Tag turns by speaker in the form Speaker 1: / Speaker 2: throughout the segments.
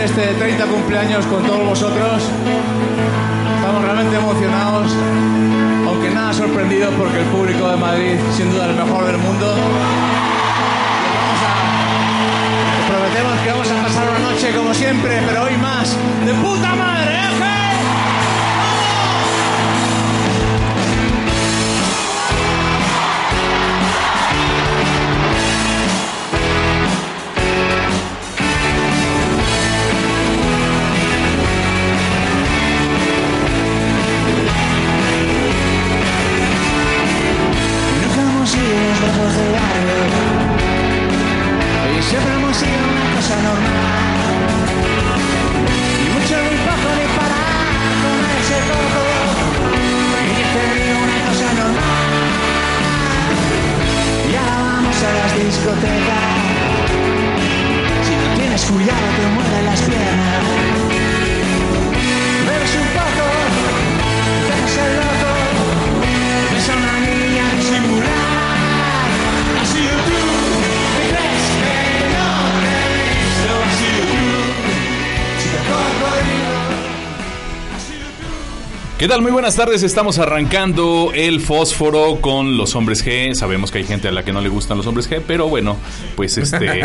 Speaker 1: este 30 cumpleaños con todos vosotros. Estamos realmente emocionados, aunque nada sorprendidos porque el público de Madrid, sin duda, el mejor del mundo. Vamos a- os prometemos que vamos a pasar una noche como siempre, pero hoy más de puta madre, ¿eh?
Speaker 2: Y siempre hemos sido una cosa normal. Y mucho ni poco ni para comerse poco. Y digo una cosa normal. Y ahora vamos a las discotecas
Speaker 3: ¿Qué tal? Muy buenas tardes. Estamos arrancando el fósforo con los hombres G. Sabemos que hay gente a la que no le gustan los hombres G, pero bueno, pues este,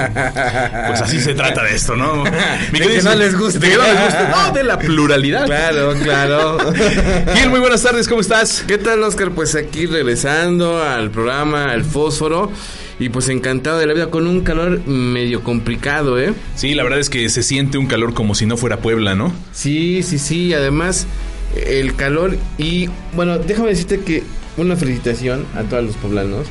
Speaker 3: pues así se trata de esto, ¿no? Mi
Speaker 4: De
Speaker 3: querido-
Speaker 4: que no les guste.
Speaker 3: De que no les guste. No, de la pluralidad.
Speaker 4: Claro, claro.
Speaker 3: Gil, muy buenas tardes. ¿Cómo estás?
Speaker 4: ¿Qué tal, Oscar? Pues aquí regresando al programa El Fósforo. Y pues encantado de la vida con un calor medio complicado, ¿eh?
Speaker 3: Sí, la verdad es que se siente un calor como si no fuera Puebla, ¿no?
Speaker 4: Sí, sí, sí. Además, el calor. Y bueno, déjame decirte que una felicitación a todos los poblanos.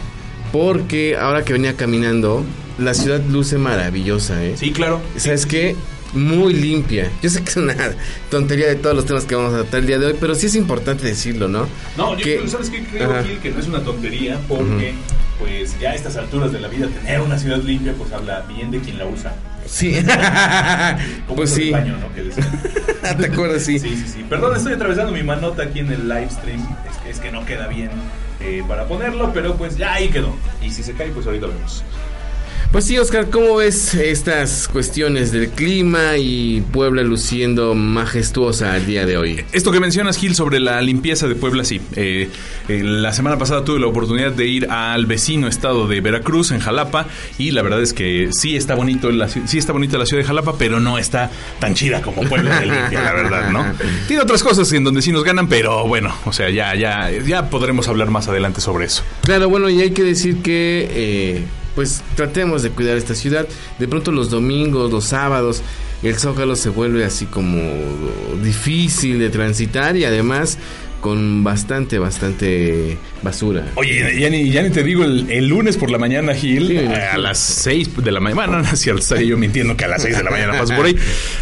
Speaker 4: Porque ahora que venía caminando, la ciudad luce maravillosa, ¿eh?
Speaker 3: Sí, claro.
Speaker 4: ¿Sabes qué? Muy limpia. Yo sé que es una tontería de todos los temas que vamos a tratar el día de hoy, pero sí es importante decirlo, ¿no?
Speaker 3: No, yo
Speaker 4: Que-
Speaker 3: creo, ¿sabes qué? Creo. Gil, que no es una tontería porque, pues, ya a estas alturas de la vida, tener una ciudad limpia, pues habla bien de quien la usa.
Speaker 4: Sí.
Speaker 3: Como
Speaker 4: pues sí.
Speaker 3: baño, ¿no?
Speaker 4: ¿Te acuerdas? Sí.
Speaker 3: Sí, sí, sí. Perdón, estoy atravesando mi manota aquí en el live stream. Es que, es que no queda bien eh, para ponerlo, pero pues ya ahí quedó. Y si se cae, pues ahorita vemos.
Speaker 4: Pues sí, Oscar, ¿cómo ves estas cuestiones del clima y Puebla luciendo majestuosa el día de hoy?
Speaker 3: Esto que mencionas, Gil, sobre la limpieza de Puebla, sí. Eh, eh, la semana pasada tuve la oportunidad de ir al vecino estado de Veracruz, en Jalapa, y la verdad es que sí está bonito, la, sí está bonita la ciudad de Jalapa, pero no está tan chida como Puebla de limpia, la verdad, ¿no? Tiene otras cosas en donde sí nos ganan, pero bueno, o sea, ya, ya, ya podremos hablar más adelante sobre eso.
Speaker 4: Claro, bueno, y hay que decir que, eh, pues, tratemos de cuidar esta ciudad. De pronto los domingos, los sábados, el zócalo se vuelve así como difícil de transitar y además con bastante, bastante basura.
Speaker 3: Oye, ya ni, ya ni te digo, el, el lunes por la mañana, Gil,
Speaker 4: Sí,
Speaker 3: a, las 6 de la mañana, bueno, no cierto, estaría yo mintiendo que a las 6 de la mañana paso por ahí,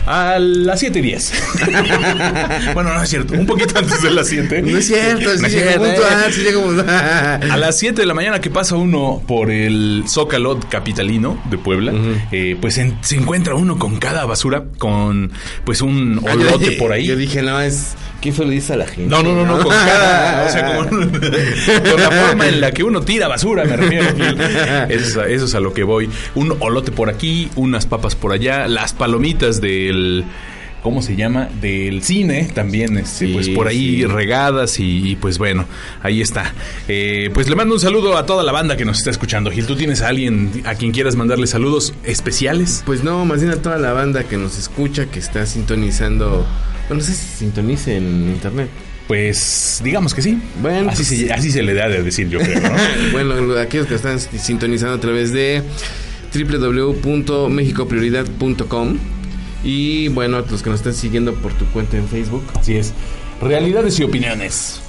Speaker 3: a las 7 y 10. bueno, no es cierto, un poquito antes de las 7.
Speaker 4: No es cierto,
Speaker 3: No es cierto, eh. A las 7 de la mañana que pasa uno por el Zócalo capitalino de Puebla, eh, pues en- se encuentra uno con cada basura, con pues un
Speaker 4: Ah,
Speaker 3: olote por ahí.
Speaker 4: Yo dije, no, es. ¿Qué eso le dice a la gente?
Speaker 3: No, no, no, no, con cada, o sea, con, con la forma en la que uno tira basura, me refiero. Eso es, a, eso es a lo que voy. Un olote por aquí, unas papas por allá, las palomitas del... ¿Cómo se llama? Del cine también, este,
Speaker 4: Sí,
Speaker 3: pues por ahí
Speaker 4: sí.
Speaker 3: regadas y, y, pues bueno, ahí está. Eh, pues le mando un saludo a toda la banda que nos está escuchando. Gil, ¿tú tienes a alguien a quien quieras mandarle saludos especiales?
Speaker 4: Pues no, más bien a toda la banda que nos escucha, que está sintonizando. Bueno, no sé si sintonice en internet.
Speaker 3: Pues digamos que sí.
Speaker 4: Bueno,
Speaker 3: así,
Speaker 4: pues-
Speaker 3: se, así se le da de decir, yo creo, ¿no?
Speaker 4: bueno, aquellos que están sintonizando a través de www.mexicoprioridad.com y bueno, los que nos están siguiendo por tu cuenta en Facebook.
Speaker 3: Así es. Realidades y opiniones.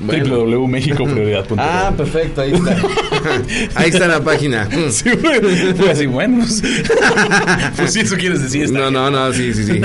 Speaker 4: Bueno.
Speaker 3: www.mexicoprioridad.com
Speaker 4: Ah, perfecto, ahí está. ahí está la página.
Speaker 3: Sí, fue, fue así, bueno. Pues, pues si eso quieres decir. está
Speaker 4: No,
Speaker 3: bien.
Speaker 4: no, no, sí, sí, sí.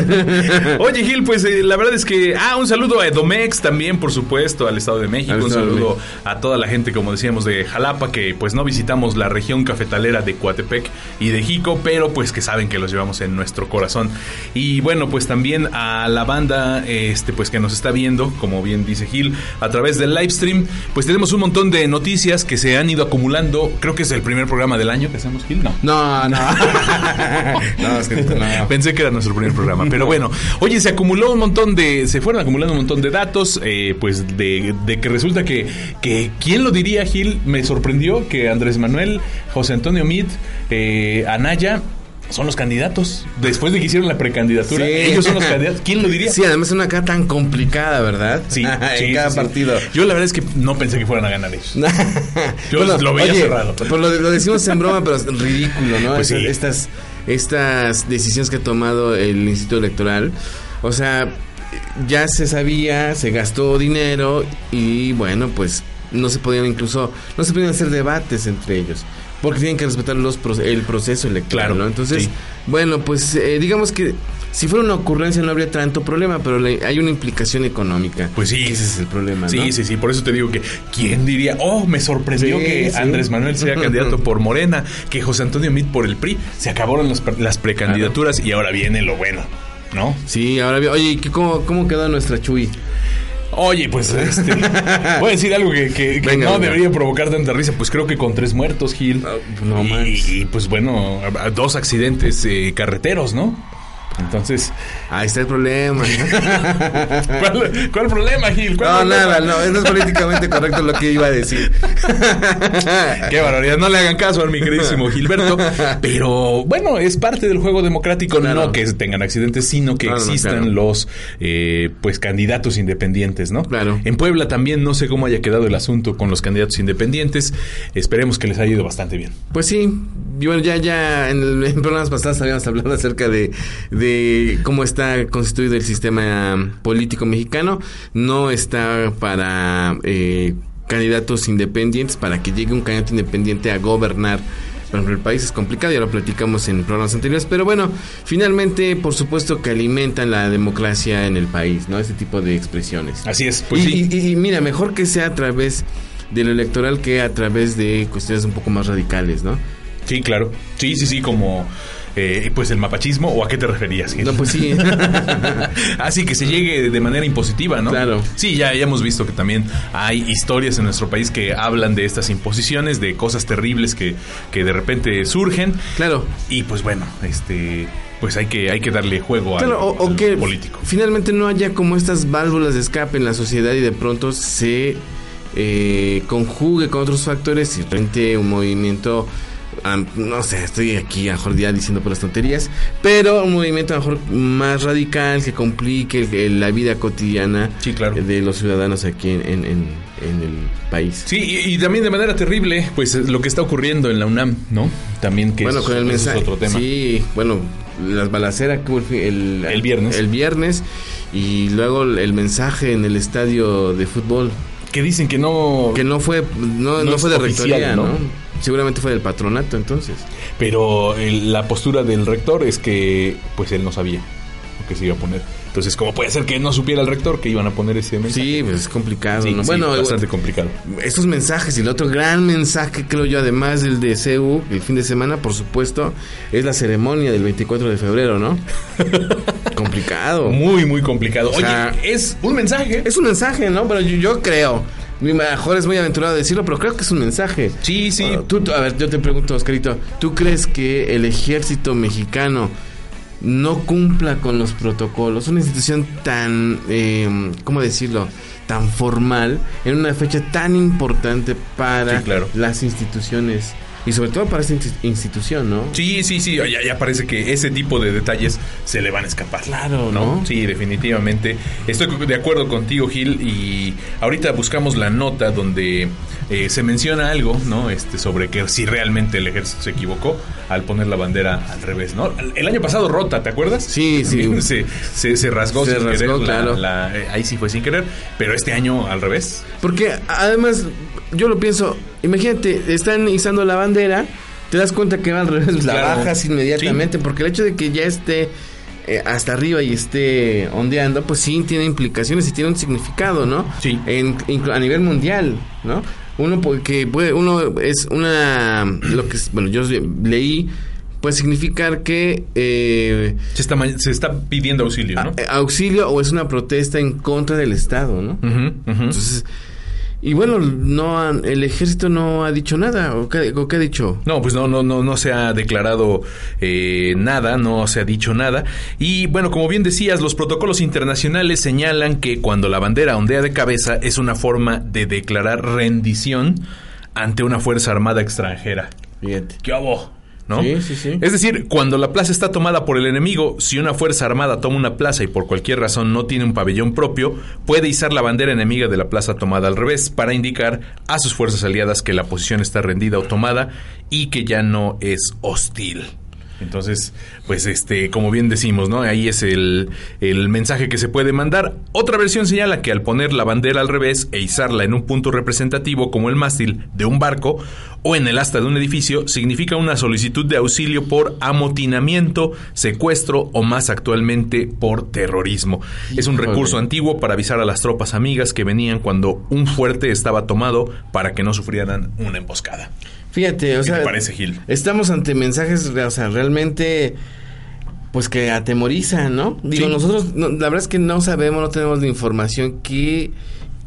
Speaker 3: Oye, Gil, pues eh, la verdad es que. Ah, un saludo a Edomex también, por supuesto, al Estado de México.
Speaker 4: Al
Speaker 3: Un saludo a toda la gente, como decíamos, de Jalapa, que pues no visitamos la región cafetalera de Coatepec y de Jico, pero pues que saben que los llevamos en nuestro corazón. Y bueno, pues también a la banda, este, pues que nos está viendo, como bien dice Gil, a través de del live stream, pues tenemos un montón de noticias que se han ido acumulando. Creo que es el primer programa del año que hacemos, Gil. No.
Speaker 4: No, no. no, es que no.
Speaker 3: Pensé que era nuestro primer programa. Pero bueno, oye, se acumuló un montón de. Se fueron acumulando un montón de datos. eh, pues de, de que resulta que, que. ¿Quién lo diría, Gil? Me sorprendió que Andrés Manuel, José Antonio Meade, eh, Anaya. Son los candidatos. Después de que hicieron la precandidatura,
Speaker 4: Sí.
Speaker 3: ellos son los candidatos. ¿Quién lo diría?
Speaker 4: Sí, además es una cara tan complicada, ¿verdad?
Speaker 3: Sí,
Speaker 4: en cada
Speaker 3: sí,
Speaker 4: partido.
Speaker 3: Yo la verdad es que no pensé que fueran a ganar ellos. Yo lo veía cerrado.
Speaker 4: Pues lo, lo decimos en broma, pero es ridículo, ¿no?
Speaker 3: Pues
Speaker 4: Estas-
Speaker 3: sí.
Speaker 4: estas, estas decisiones que ha tomado el Instituto Electoral. O sea, ya se sabía, se gastó dinero y bueno, pues no se podían incluso, no se podían hacer debates entre ellos. Porque tienen que respetar los el proceso electoral,
Speaker 3: Claro,
Speaker 4: ¿no? Entonces,
Speaker 3: sí.
Speaker 4: bueno, pues eh, digamos que si fuera una ocurrencia no habría tanto problema, pero le- hay una implicación económica.
Speaker 3: Pues sí.
Speaker 4: Ese es el problema,
Speaker 3: Sí,
Speaker 4: ¿no?
Speaker 3: sí, sí, por eso te digo que ¿quién diría? Oh, me sorprendió
Speaker 4: Sí,
Speaker 3: que
Speaker 4: sí.
Speaker 3: Andrés Manuel sea candidato por Morena, que José Antonio Meade por el PRI, se acabaron las, las precandidaturas y ahora viene lo bueno, ¿no?
Speaker 4: Sí, ahora bien, oye, ¿y qué- ¿cómo, cómo quedó nuestra Chuy?
Speaker 3: Oye, pues este, voy a decir algo que, que- que
Speaker 4: Venga,
Speaker 3: no
Speaker 4: venga.
Speaker 3: debería provocar tanta risa, pues creo que con tres muertos, Gil.
Speaker 4: Ah, no
Speaker 3: y, y, pues bueno, dos accidentes eh, carreteros, ¿no? Entonces,
Speaker 4: Ahí está el problema.
Speaker 3: ¿cuál, cuál problema, Gil? ¿Cuál
Speaker 4: No,
Speaker 3: problema?
Speaker 4: nada, no, no es políticamente correcto lo que iba a decir.
Speaker 3: Qué barbaridad, no le hagan caso a mi queridísimo Gilberto. Pero bueno, es parte del juego democrático,
Speaker 4: Claro.
Speaker 3: no que tengan accidentes, sino que existan
Speaker 4: claro.
Speaker 3: los eh, pues candidatos independientes, ¿no?
Speaker 4: Claro.
Speaker 3: En Puebla también no sé cómo haya quedado el asunto con los candidatos independientes. Esperemos que les haya ido bastante bien.
Speaker 4: Pues sí, y bueno, ya, ya en, el, en programas pasados habíamos hablado acerca de, de cómo está constituido el sistema político mexicano. No está para eh, candidatos independientes, para que llegue un candidato independiente a gobernar. Por ejemplo, el país es complicado, ya lo platicamos en programas anteriores, pero bueno, finalmente, por supuesto que alimentan la democracia en el país, ¿no? Ese tipo de expresiones.
Speaker 3: Así es, pues
Speaker 4: y,
Speaker 3: sí.
Speaker 4: y- y mira, mejor que sea a través de lo electoral que a través de cuestiones un poco más radicales, ¿no?
Speaker 3: Sí, claro. Sí, sí, sí, como eh, pues el mapachismo o a qué te referías. Gil?
Speaker 4: No, pues sí.
Speaker 3: Así que se llegue de manera impositiva, ¿no?
Speaker 4: Claro.
Speaker 3: Sí, ya, ya hemos visto que también hay historias en nuestro país que hablan de estas imposiciones, de cosas terribles que, que de repente surgen.
Speaker 4: claro.
Speaker 3: Y pues bueno, este pues hay que, hay que darle juego al,
Speaker 4: Claro, o, o
Speaker 3: al
Speaker 4: que
Speaker 3: político.
Speaker 4: finalmente no haya como estas válvulas de escape en la sociedad y de pronto se eh, conjugue con otros factores y rente un movimiento, am, no sé, estoy aquí a mejor ya diciendo por las tonterías, pero un movimiento a lo mejor más radical que complique la vida cotidiana
Speaker 3: Sí, claro.
Speaker 4: de los ciudadanos aquí en, en- el país.
Speaker 3: Sí, y, y también de manera terrible, pues lo que está ocurriendo en la UNAM, ¿no? También que
Speaker 4: bueno,
Speaker 3: es,
Speaker 4: con el
Speaker 3: ese
Speaker 4: mensaje.
Speaker 3: es otro tema.
Speaker 4: Sí, bueno, las balaceras que el, el,
Speaker 3: viernes.
Speaker 4: El viernes. Y luego el mensaje en el estadio de fútbol.
Speaker 3: Que dicen que no...
Speaker 4: Que no fue, no,
Speaker 3: No
Speaker 4: fue de
Speaker 3: oficial,
Speaker 4: rectoría,
Speaker 3: ¿no?
Speaker 4: ¿no? Seguramente fue del patronato entonces.
Speaker 3: Pero el- la postura del rector es que pues él no sabía lo que se iba a poner. Entonces, ¿cómo puede ser que no supiera el rector que iban a poner ese mensaje?
Speaker 4: Sí, pues es complicado.
Speaker 3: Sí,
Speaker 4: ¿no?
Speaker 3: sí,
Speaker 4: bueno,
Speaker 3: bastante complicado.
Speaker 4: estos mensajes y el otro gran mensaje, creo yo, además del de CEU, el fin de semana, por supuesto, es la ceremonia del 24 de febrero, ¿no? complicado.
Speaker 3: Muy, muy complicado.
Speaker 4: O sea,
Speaker 3: Oye, es un mensaje.
Speaker 4: Es un mensaje, ¿no? Pero yo, yo creo. Mi mejor es muy aventurado decirlo, pero creo que es un mensaje.
Speaker 3: Sí, sí.
Speaker 4: Ah, tú, tú- a ver, yo te pregunto, Oscarito, ¿tú crees que el ejército mexicano no cumpla con los protocolos? Una institución tan, eh, ¿cómo decirlo? Tan formal, en una fecha tan importante para
Speaker 3: Sí, claro.
Speaker 4: las instituciones y sobre todo para esta insti- institución, ¿no?
Speaker 3: Sí, sí, sí, ya, ya parece que ese tipo de detalles se le van a escapar.
Speaker 4: Claro, ¿no?
Speaker 3: Sí, definitivamente. Estoy de acuerdo contigo, Gil, y ahorita buscamos la nota donde eh, se menciona algo, ¿no? Este, sobre que si realmente el ejército se equivocó al poner la bandera al revés, ¿no? El año pasado rota, ¿te acuerdas?
Speaker 4: Sí, sí.
Speaker 3: se, se, se rasgó
Speaker 4: Se
Speaker 3: sin
Speaker 4: rasgó,
Speaker 3: querer. la-
Speaker 4: claro.
Speaker 3: la- eh, ahí sí fue sin querer, pero este año al revés.
Speaker 4: Porque además, yo lo pienso, imagínate, están izando la bandera, te das cuenta que va al revés, la
Speaker 3: Claro.
Speaker 4: bajas inmediatamente, porque el hecho de que ya esté eh, hasta arriba y esté ondeando, pues sí tiene implicaciones y tiene un significado, ¿no?
Speaker 3: Sí.
Speaker 4: En, a nivel mundial, ¿no? Uno porque puede, uno es una, lo que es, bueno, yo leí, puede significar que eh,
Speaker 3: Se está, se está pidiendo auxilio, ¿no?
Speaker 4: a- auxilio o es una protesta en contra del Estado, ¿no? Entonces, Y bueno, no han- el ejército no ha dicho nada. ¿O qué, o qué ha dicho?
Speaker 3: No, pues no, no, no, no se ha declarado eh, nada, no se ha dicho nada. Y bueno, como bien decías, los protocolos internacionales señalan que cuando la bandera ondea de cabeza es una forma de declarar rendición ante una fuerza armada extranjera.
Speaker 4: Fíjate.
Speaker 3: ¿Qué hago? ¿No?
Speaker 4: Sí, sí, sí.
Speaker 3: Es decir, cuando la plaza está tomada por el enemigo, si una fuerza armada toma una plaza y por cualquier razón no tiene un pabellón propio, puede izar la bandera enemiga de la plaza tomada al revés para indicar a sus fuerzas aliadas que la posición está rendida o tomada y que ya no es hostil. Entonces, pues este, como bien decimos, ¿no? Ahí es el, el mensaje que se puede mandar. Otra versión señala que al poner la bandera al revés e izarla en un punto representativo como el mástil de un barco o en el asta de un edificio, significa una solicitud de auxilio por amotinamiento, secuestro o más actualmente por terrorismo. Es un recurso antiguo para avisar a las tropas amigas que venían cuando un fuerte estaba tomado para que no sufrieran una emboscada.
Speaker 4: Fíjate, o
Speaker 3: ¿Qué
Speaker 4: sea,
Speaker 3: te parece, Gil?
Speaker 4: estamos ante mensajes, o sea, realmente, pues que atemorizan, ¿no? Digo,
Speaker 3: Sí.
Speaker 4: nosotros, no, la verdad es que no sabemos, no tenemos la información que,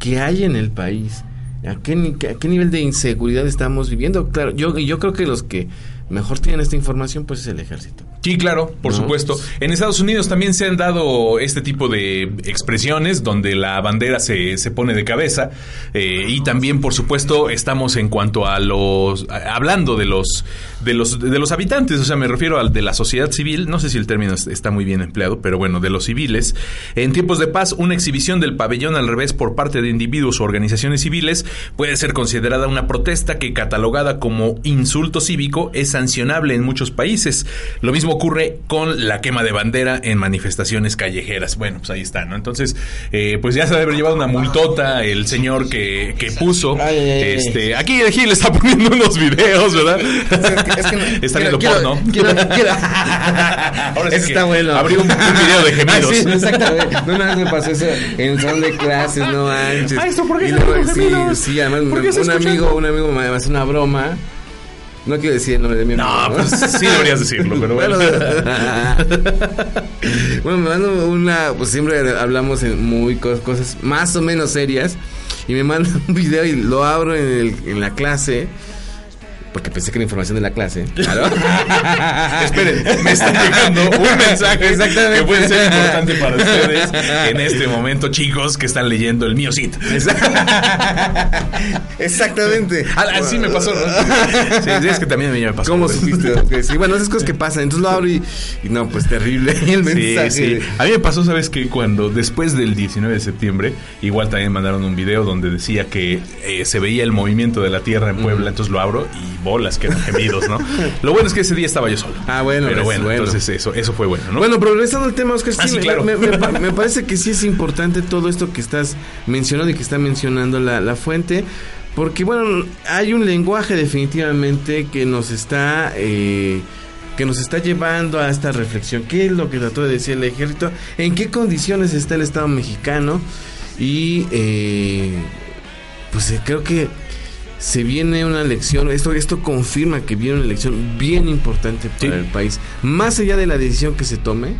Speaker 4: que hay en el país. ¿A qué, a qué nivel de inseguridad estamos viviendo? Claro, yo, yo creo que los que mejor tienen esta información, pues es el ejército.
Speaker 3: Sí, claro, por
Speaker 4: No.
Speaker 3: supuesto. En Estados Unidos también se han dado este tipo de expresiones donde la bandera se, se pone de cabeza eh, y también, por supuesto, estamos en cuanto a los a- hablando de los de los de los habitantes, o sea, me refiero al de la sociedad civil. No sé si el término es- está muy bien empleado, pero bueno, de los civiles. En tiempos de paz, una exhibición del pabellón al revés por parte de individuos o organizaciones civiles puede ser considerada una protesta que catalogada como insulto cívico es sancionable en muchos países. Lo mismo ocurre con la quema de bandera en manifestaciones callejeras. Bueno, pues ahí está, ¿no? Entonces, eh, pues ya se debe haber llevado una multota el señor que, que puso.
Speaker 4: Ay, ay, ay.
Speaker 3: este, aquí el Gil está poniendo unos videos, ¿verdad?
Speaker 4: Es que
Speaker 3: está viendo porno.
Speaker 4: quiero- quiero-
Speaker 3: Ahora sí
Speaker 4: Eso
Speaker 3: que
Speaker 4: está bueno.
Speaker 3: abrió un- un video de gemidos.
Speaker 4: Ah, sí, exactamente. No, no, me pasó eso en el salón de clases, no manches.
Speaker 3: Ah, ¿esto por qué
Speaker 4: Y luego, sí,
Speaker 3: gemidos?
Speaker 4: sí, además
Speaker 3: ¿Por qué
Speaker 4: un
Speaker 3: escucha?
Speaker 4: amigo, un amigo me hace una broma. No quiero decir el nombre de mi amigo.
Speaker 3: No, pues sí deberías decirlo, pero bueno.
Speaker 4: bueno, me manda una, pues siempre hablamos en muy cos- cosas más o menos serias. Y me manda un video y lo abro en, el- en la clase. Porque pensé que era información de la clase. Claro.
Speaker 3: Esperen, me está llegando un mensaje
Speaker 4: Exactamente.
Speaker 3: que puede ser importante para ustedes en este momento, chicos, que están leyendo el mío sit.
Speaker 4: Exactamente.
Speaker 3: Así me pasó, ¿no? Sí, es que también a mí me pasó.
Speaker 4: ¿Cómo supiste? Ok, sí, bueno, esas cosas que pasan. Entonces lo abro y, y no, pues terrible el
Speaker 3: Sí,
Speaker 4: mensaje.
Speaker 3: sí. A mí me pasó, ¿sabes que Cuando después del 19 de septiembre, igual también mandaron un video donde decía que eh, se veía el movimiento de la tierra en Puebla, entonces lo abro y bolas que eran gemidos, ¿no? Lo bueno es que ese día estaba yo solo.
Speaker 4: Ah, bueno,
Speaker 3: Pero bueno,
Speaker 4: bueno.
Speaker 3: entonces eso, eso fue bueno, ¿no?
Speaker 4: Bueno, pero regresando al tema, Oscar,
Speaker 3: Ah, sí, claro.
Speaker 4: me, me pa- me parece que sí es importante todo esto que estás mencionando y que está mencionando la, la fuente. Porque, bueno, hay un lenguaje definitivamente que nos está... eh, que nos está llevando a esta reflexión. ¿Qué es lo que trató de decir el ejército? ¿En qué condiciones está el Estado mexicano? Y eh, pues eh, creo que se viene una elección, esto, esto confirma que viene una elección bien importante para
Speaker 3: Sí.
Speaker 4: el país. Más allá de la decisión que se tome,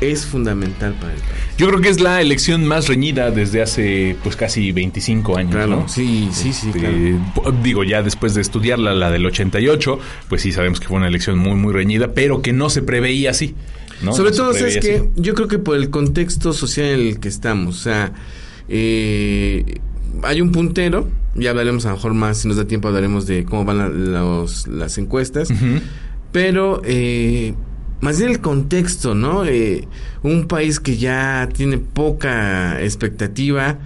Speaker 4: es fundamental para el país.
Speaker 3: Yo creo que es la elección más reñida desde hace pues casi 25 años,
Speaker 4: Claro,
Speaker 3: ¿no?
Speaker 4: sí, sí, sí,
Speaker 3: Este,
Speaker 4: claro.
Speaker 3: Digo, ya después de estudiarla, la del 88, pues sí sabemos que fue una elección muy, muy reñida, pero que no se preveía así. ¿no?
Speaker 4: Sobre
Speaker 3: No
Speaker 4: todo, ¿sabes
Speaker 3: preveía
Speaker 4: que. Yo creo que por el contexto social en el que estamos, o sea, eh, hay un puntero, ya hablaremos a lo mejor más, si nos da tiempo hablaremos de cómo van la- los- las encuestas, pero eh, más bien el contexto, ¿no? Eh, un país que ya tiene poca expectativa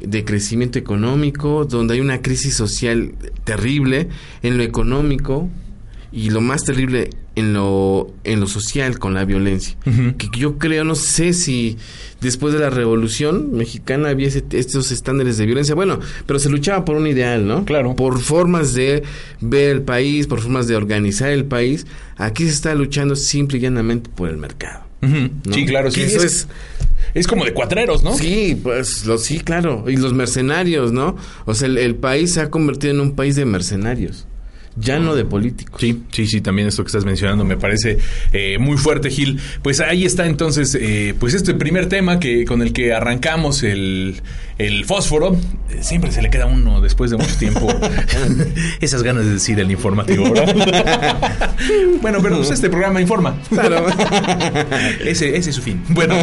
Speaker 4: de crecimiento económico, donde hay una crisis social terrible en lo económico y lo más terrible en lo en lo social con la violencia. Que yo creo, no sé si después de la revolución mexicana había ese- estos estándares de violencia. Bueno, pero se luchaba por un ideal, ¿no?
Speaker 3: Claro.
Speaker 4: Por formas de ver el país, por formas de organizar el país. Aquí se está luchando simple y llanamente por el mercado. ¿no?
Speaker 3: Sí, claro, sí.
Speaker 4: Que
Speaker 3: Es,
Speaker 4: eso es
Speaker 3: es como de cuatreros, ¿no?
Speaker 4: Sí, pues lo, sí, claro. Y los mercenarios, ¿no? O sea, el, el país se ha convertido en un país de mercenarios, ya no de políticos.
Speaker 3: Sí, sí, sí, también esto que estás mencionando me parece eh, muy fuerte, Gil. Pues ahí está entonces, eh, pues este primer tema que con el que arrancamos el, el fósforo. Eh, Siempre se le queda uno después de mucho tiempo esas ganas de decir el informativo, ¿verdad? bueno, pero pues este programa informa.
Speaker 4: Claro.
Speaker 3: ese, ese es su fin. Bueno,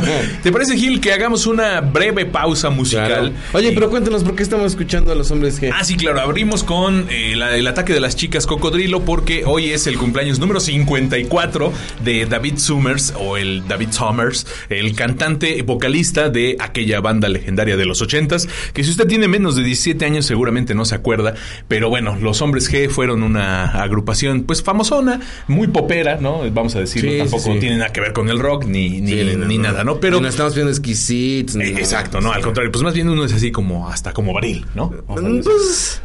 Speaker 3: ¿te parece, Gil, que hagamos una breve pausa musical?
Speaker 4: Claro. Oye, pero cuéntanos por qué estamos escuchando a los hombres G.
Speaker 3: Ah, sí, claro. Abrimos con eh, la- el ataque de las chicas cocodrilo porque hoy es el cumpleaños número 54 de David Summers o el David Summers, el cantante vocalista de aquella banda legendaria de los 80s, que si usted tiene menos de 17 años seguramente no se acuerda, pero bueno, los hombres G fueron una agrupación pues famosona, muy popera, ¿no? Vamos a decirlo,
Speaker 4: Sí,
Speaker 3: tampoco
Speaker 4: sí.
Speaker 3: tiene nada que ver con el rock ni, ni,
Speaker 4: Sí,
Speaker 3: ni nada, ¿no? Pero...
Speaker 4: No estamos viendo exquisitos.
Speaker 3: eh. Exacto, no, al contrario, pues más bien uno es así como hasta como varil, ¿no?
Speaker 4: Mm. Pues,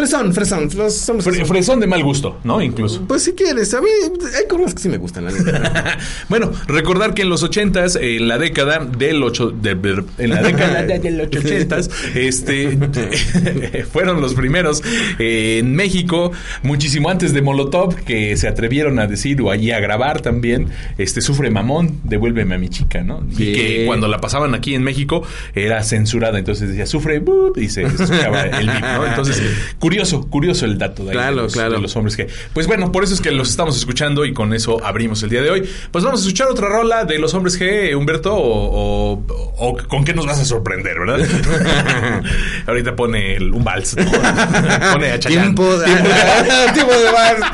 Speaker 4: fresón, fresón. Los
Speaker 3: Fre- fresón de mal gusto, ¿no? Incluso.
Speaker 4: Pues si quieres, a mí hay cosas que sí me gustan, la
Speaker 3: bueno, recordar que en los ochentas, en la década del ocho, de- de- en la década de los ochentas, este, fueron los primeros eh, en México, muchísimo antes de Molotov, que se atrevieron a decir o allí a grabar también, este, sufre mamón, devuélveme a mi chica, ¿no? Y que cuando la pasaban aquí en México era censurada, entonces decía sufre, y se escuchaba el bip, ¿no? Entonces, curioso, curioso el dato de, ahí
Speaker 4: Claro,
Speaker 3: de los,
Speaker 4: claro.
Speaker 3: de los hombres que. Pues bueno, por eso es que los estamos escuchando y con eso abrimos el día de hoy. Pues vamos a escuchar otra rola de los hombres G, Humberto, o, o- o con qué nos vas a sorprender, ¿verdad? Ahorita pone el- un vals. pone a Chayanne.
Speaker 4: Tiempo de-
Speaker 3: tiempo de vals.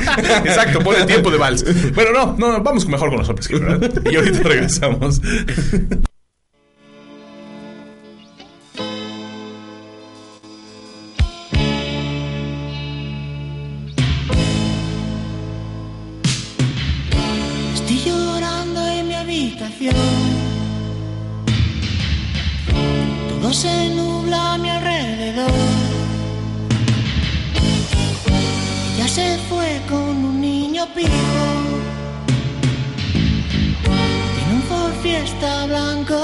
Speaker 3: Exacto, pone tiempo de vals. Bueno, no, no, vamos mejor con los hombres G, ¿verdad? Y ahorita regresamos.
Speaker 2: Todo se nubla a mi alrededor. Ella se fue con un niño pijo. Tiene un Ford Fiesta blanco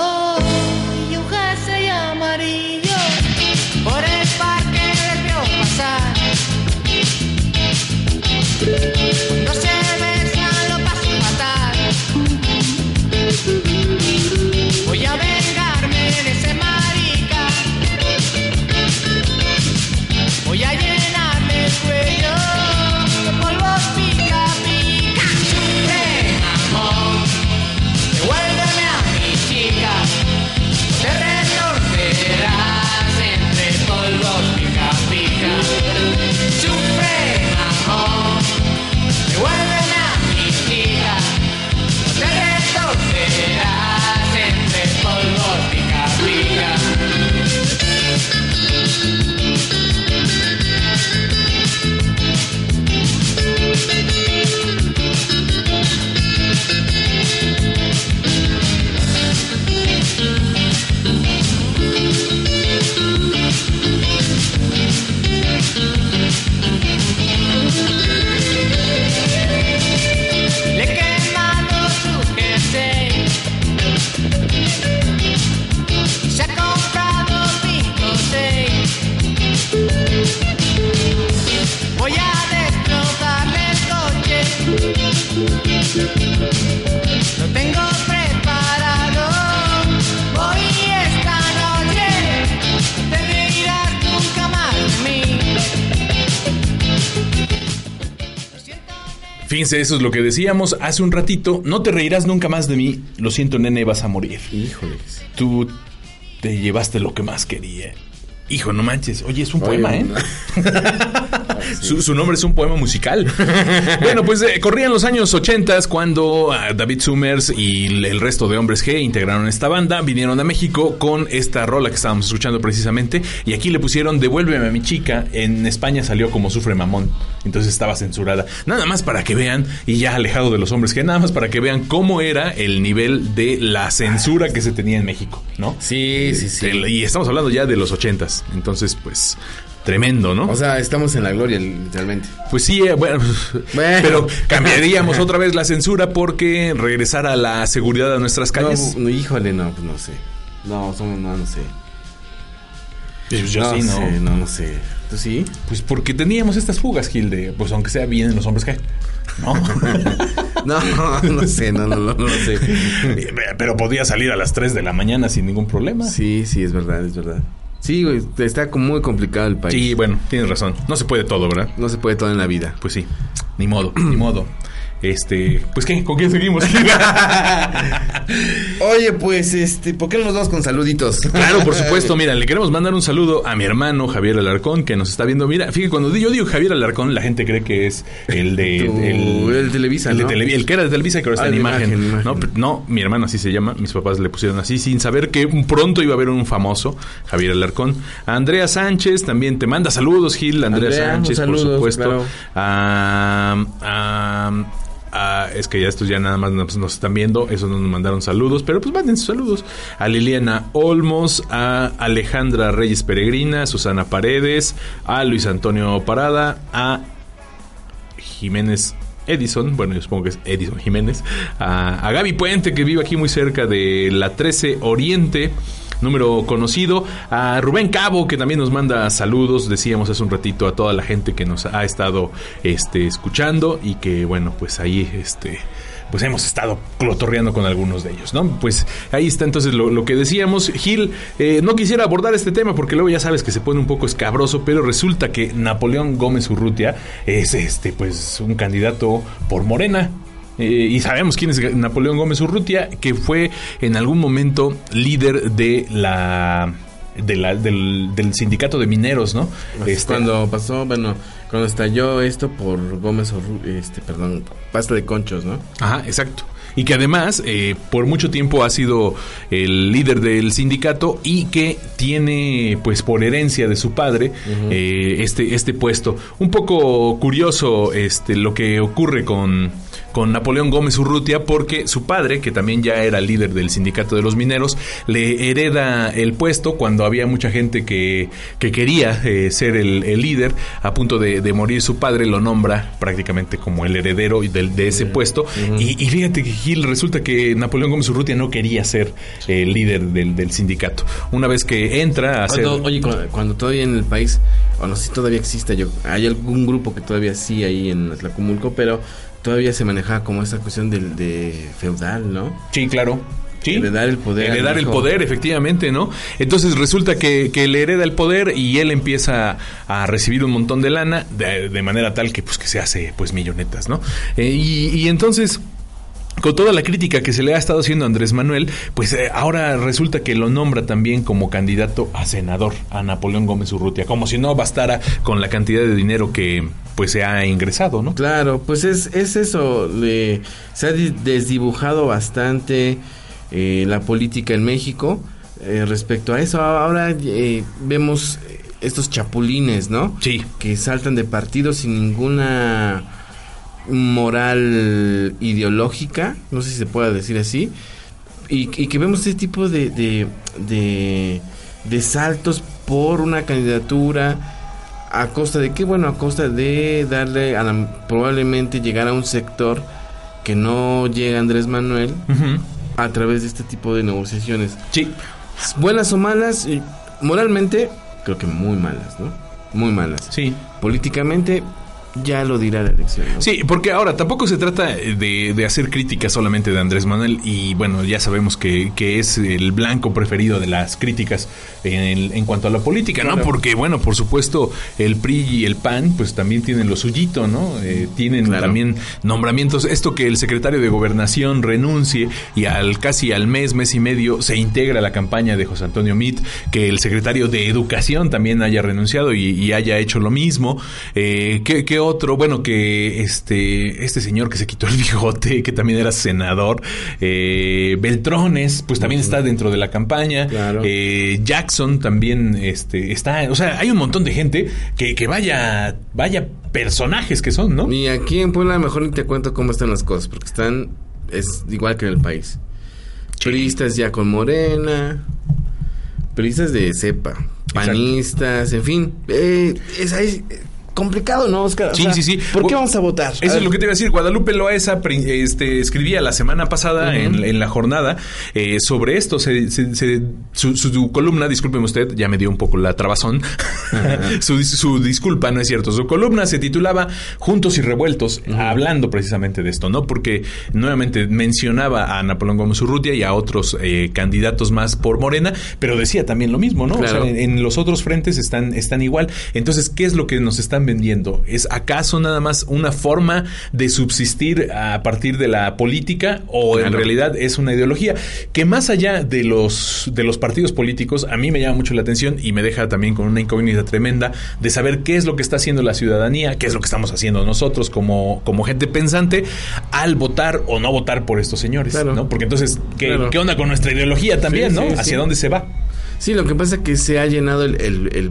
Speaker 2: y un jersey amarillo. Por el parque les vio pasar.
Speaker 3: Fíjense, eso es lo que decíamos hace un ratito. No te reirás nunca más de mí. Lo siento, nene, vas a morir.
Speaker 4: Híjoles.
Speaker 3: Tú te llevaste lo que más quería. Hijo, no manches. Oye, es un
Speaker 4: Oye,
Speaker 3: poema, ¿eh? Su, su nombre es un poema musical. bueno, pues eh, corrían los años 80 cuando ah, David Summers y el resto de hombres G integraron esta banda, vinieron a México con esta rola que estábamos escuchando precisamente y aquí le pusieron Devuélveme a mi chica. En España salió como Sufre Mamón, entonces estaba censurada. Nada más para que vean, y ya alejado de los hombres G, nada más para que vean cómo era el nivel de la censura que se tenía en México, ¿no?
Speaker 4: Sí, sí, sí.
Speaker 3: El- y estamos hablando ya de los 80 entonces pues tremendo, ¿no?
Speaker 4: O sea, estamos en la gloria, literalmente.
Speaker 3: Pues sí, eh, bueno,
Speaker 4: Bueno.
Speaker 3: pero cambiaríamos otra vez la censura porque regresar a la seguridad a nuestras calles.
Speaker 4: No, no, híjole, no, pues no sé. No, somos, no, no sé.
Speaker 3: Pues yo
Speaker 4: no
Speaker 3: sí, no.
Speaker 4: sé, no, no sé. ¿Tú sí?
Speaker 3: Pues porque teníamos estas fugas, Gil, de, pues aunque sea bien los hombres que. ¿No?
Speaker 4: No, no sé, no, no, no, no sé.
Speaker 3: pero podía salir a las 3 de la mañana sin ningún problema.
Speaker 4: Sí, sí, es verdad, es verdad. Sí, güey, está muy complicado el país.
Speaker 3: Sí, bueno, tienes razón. No se puede todo, ¿verdad?
Speaker 4: No se puede todo en la vida.
Speaker 3: Pues sí, ni modo, ni modo. Este, pues qué, ¿con quién seguimos?
Speaker 4: Oye, pues, este, ¿por qué no nos vamos con saluditos?
Speaker 3: Claro, por supuesto. Mira, le queremos mandar un saludo a mi hermano Javier Alarcón, que nos está viendo. Mira, fíjate, cuando yo digo Javier Alarcón, la gente cree que es el de... El,
Speaker 4: el Televisa,
Speaker 3: el, de
Speaker 4: ¿no?
Speaker 3: Televi- el que era de Televisa que ahora está
Speaker 4: Ah,
Speaker 3: en imagen. No, pero no, mi hermano así se llama. Mis papás le pusieron así, sin saber que pronto iba a haber un famoso, Javier Alarcón. A Andrea Sánchez también te manda saludos, Gil. Andrea,
Speaker 4: Andrea,
Speaker 3: Sánchez, por supuesto.
Speaker 4: claro.
Speaker 3: A- a- a- es que ya estos ya nada más nos, están viendo, esos no nos mandaron saludos, pero pues manden sus saludos. A Liliana Olmos, a Alejandra Reyes Peregrina, a Susana Paredes, a Luis Antonio Parada, a Jiménez Edison, bueno, yo supongo que es Edison Jiménez, a, a Gaby Puente, que vive aquí muy cerca de la 13 Oriente, número conocido, a Rubén Cabo, que también nos manda saludos, decíamos hace un ratito a toda la gente que nos ha estado este, escuchando y que, bueno, pues ahí, este pues hemos estado clotorreando con algunos de ellos, ¿no? Pues ahí está entonces lo, que decíamos. Gil, eh, no quisiera abordar este tema porque luego ya sabes que se pone un poco escabroso, pero resulta que Napoleón Gómez Urrutia es este, pues, un candidato por Morena. Eh, y sabemos quién es Napoleón Gómez Urrutia, que fue en algún momento líder de la. de la- del, del sindicato de mineros, ¿no? Este,
Speaker 4: Cuando pasó, bueno, cuando estalló esto por Gómez Orru- este, perdón, pasta de conchos, ¿no?
Speaker 3: Ajá, exacto. Y que además, eh, por mucho tiempo ha sido el líder del sindicato y que tiene, pues, por herencia de su padre, eh, este, este puesto. Un poco curioso este, lo que ocurre con, con Napoleón Gómez Urrutia, porque su padre, que también ya era líder del sindicato de los mineros, le hereda el puesto cuando había mucha gente que, que quería eh, ser el, el líder. A punto de, de morir su padre, lo nombra prácticamente como el heredero de, ese puesto. y, y fíjate que Gil, resulta que Napoleón Gómez Urrutia no quería ser el líder del, del sindicato. Una vez que entra a ser...
Speaker 4: Cuando, oye, cuando, cuando todavía en el país, o no sé si todavía existe, yo, hay algún grupo que todavía sí ahí en Atlacomulco, pero todavía se manejaba como esa cuestión del de feudal, ¿no?
Speaker 3: Sí, claro. Sí.
Speaker 4: Heredar el poder
Speaker 3: Heredar el poder, efectivamente, ¿no? Entonces resulta que, que le hereda el poder y él empieza a recibir un montón de lana de, de manera tal que pues que se hace pues millonetas, ¿no? Eh, y, y entonces con toda la crítica que se le ha estado haciendo a Andrés Manuel, pues eh, ahora resulta que lo nombra también como candidato a senador a Napoleón Gómez Urrutia, como si no bastara con la cantidad de dinero que pues se ha ingresado, ¿no?
Speaker 4: Claro, pues es, es eso, le- se ha di- desdibujado bastante eh, la política en México eh, respecto a eso. Ahora eh, vemos estos chapulines, ¿no?
Speaker 3: Sí.
Speaker 4: Que saltan de partido sin ninguna moral ideológica, no sé si se pueda decir así, y, y que vemos este tipo de, de, de, de saltos por una candidatura a costa de qué bueno a costa de darle a la- probablemente llegar a un sector que no llega Andrés Manuel a través de este tipo de negociaciones.
Speaker 3: Sí.
Speaker 4: buenas o malas moralmente creo que muy malas no muy malas.
Speaker 3: Sí.
Speaker 4: políticamente ya lo dirá la elección ¿no?
Speaker 3: Sí, porque ahora tampoco se trata de, de hacer críticas solamente de Andrés Manuel y bueno, ya sabemos que, que es el blanco preferido de las críticas en, en cuanto a la política, ¿no? Porque bueno, por supuesto, el PRI y el PAN pues también tienen lo suyito, ¿no? Eh, tienen
Speaker 4: Claro.
Speaker 3: también nombramientos, esto que el secretario de Gobernación renuncie y al casi al mes, mes y medio se integra la campaña de José Antonio Mit, que el secretario de Educación también haya renunciado y, y haya hecho lo mismo. Eh, ¿qué, qué otro? Bueno, que este, este señor que se quitó el bigote, que también era senador, eh, Beltrones, pues también está dentro de la campaña.
Speaker 4: Claro.
Speaker 3: Eh, Jackson también este, está. O sea, hay un montón de gente que, que vaya, vaya personajes que son, ¿no?
Speaker 4: y aquí en Puebla mejor ni te cuento cómo están las cosas porque están es igual que en el país Priistas ya con Morena, priistas de cepa, panistas, en fin, eh, es ahí, eh, complicado, ¿no, Oscar? O
Speaker 3: Sí,
Speaker 4: sea,
Speaker 3: sí, sí.
Speaker 4: ¿Por qué vamos a votar?
Speaker 3: Eso
Speaker 4: A
Speaker 3: es lo que te iba a decir. Guadalupe Loaesa este, escribía la semana pasada en, en la jornada eh, sobre esto. Se- se- se- su, columna, discúlpeme usted, ya me dio un poco la trabazón. su, su disculpa, no es cierto. Su columna se titulaba Juntos y Revueltos, hablando precisamente de esto, ¿no? Porque nuevamente mencionaba a Napoleón Gómez Urrutia y a otros eh, candidatos más por Morena, pero decía también lo mismo, ¿no? O sea, en, en los otros frentes están, están igual. Entonces, ¿qué es lo que nos están vendiendo? ¿Es acaso nada más una forma de subsistir a partir de la política o en realidad es una ideología? Que más allá de los, de los partidos políticos, a mí me llama mucho la atención y me deja también con una incógnita tremenda de saber qué es lo que está haciendo la ciudadanía, qué es lo que estamos haciendo nosotros como, como gente pensante al votar o no votar por estos señores,
Speaker 4: Claro.
Speaker 3: ¿no? Porque entonces, ¿qué,
Speaker 4: Claro.
Speaker 3: qué onda con nuestra ideología también,
Speaker 4: Sí,
Speaker 3: no?
Speaker 4: sí,
Speaker 3: ¿Hacia
Speaker 4: sí.
Speaker 3: dónde se va?
Speaker 4: Sí, lo que pasa es que se ha llenado el, el- el- el-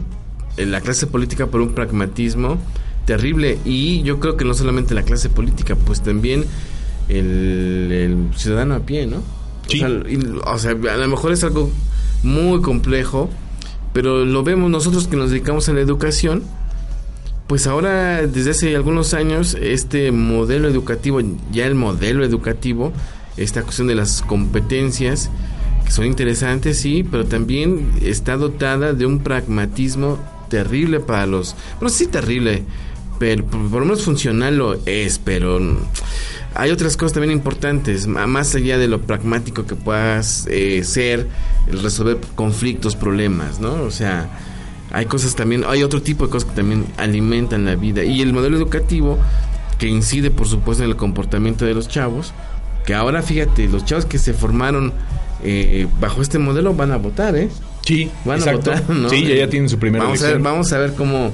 Speaker 4: la clase política por un pragmatismo terrible y yo creo que no solamente la clase política, pues también el, el ciudadano a pie, ¿no?
Speaker 3: Sí.
Speaker 4: O, sea, y- o sea, a lo mejor es algo muy complejo, pero lo vemos nosotros que nos dedicamos a la educación, pues ahora desde hace algunos años este modelo educativo, ya el modelo educativo, esta cuestión de las competencias, que son interesantes, sí, pero también está dotada de un pragmatismo terrible para los... Bueno, sí terrible, pero por, lo menos funcional lo es, pero hay otras cosas también importantes, más allá de lo pragmático que puedas eh, ser, el resolver conflictos, problemas, ¿no? O sea, hay cosas también, hay otro tipo de cosas que también alimentan la vida. Y el modelo educativo, que incide por supuesto en el comportamiento de los chavos, que ahora fíjate, los chavos que se formaron eh, bajo este modelo van a votar, ¿eh?
Speaker 3: Sí,
Speaker 4: Van
Speaker 3: exacto.
Speaker 4: a votar, ¿no?
Speaker 3: Sí, ya, ya tienen su primera
Speaker 4: vamos a ver,
Speaker 3: elección.
Speaker 4: vamos a ver cómo,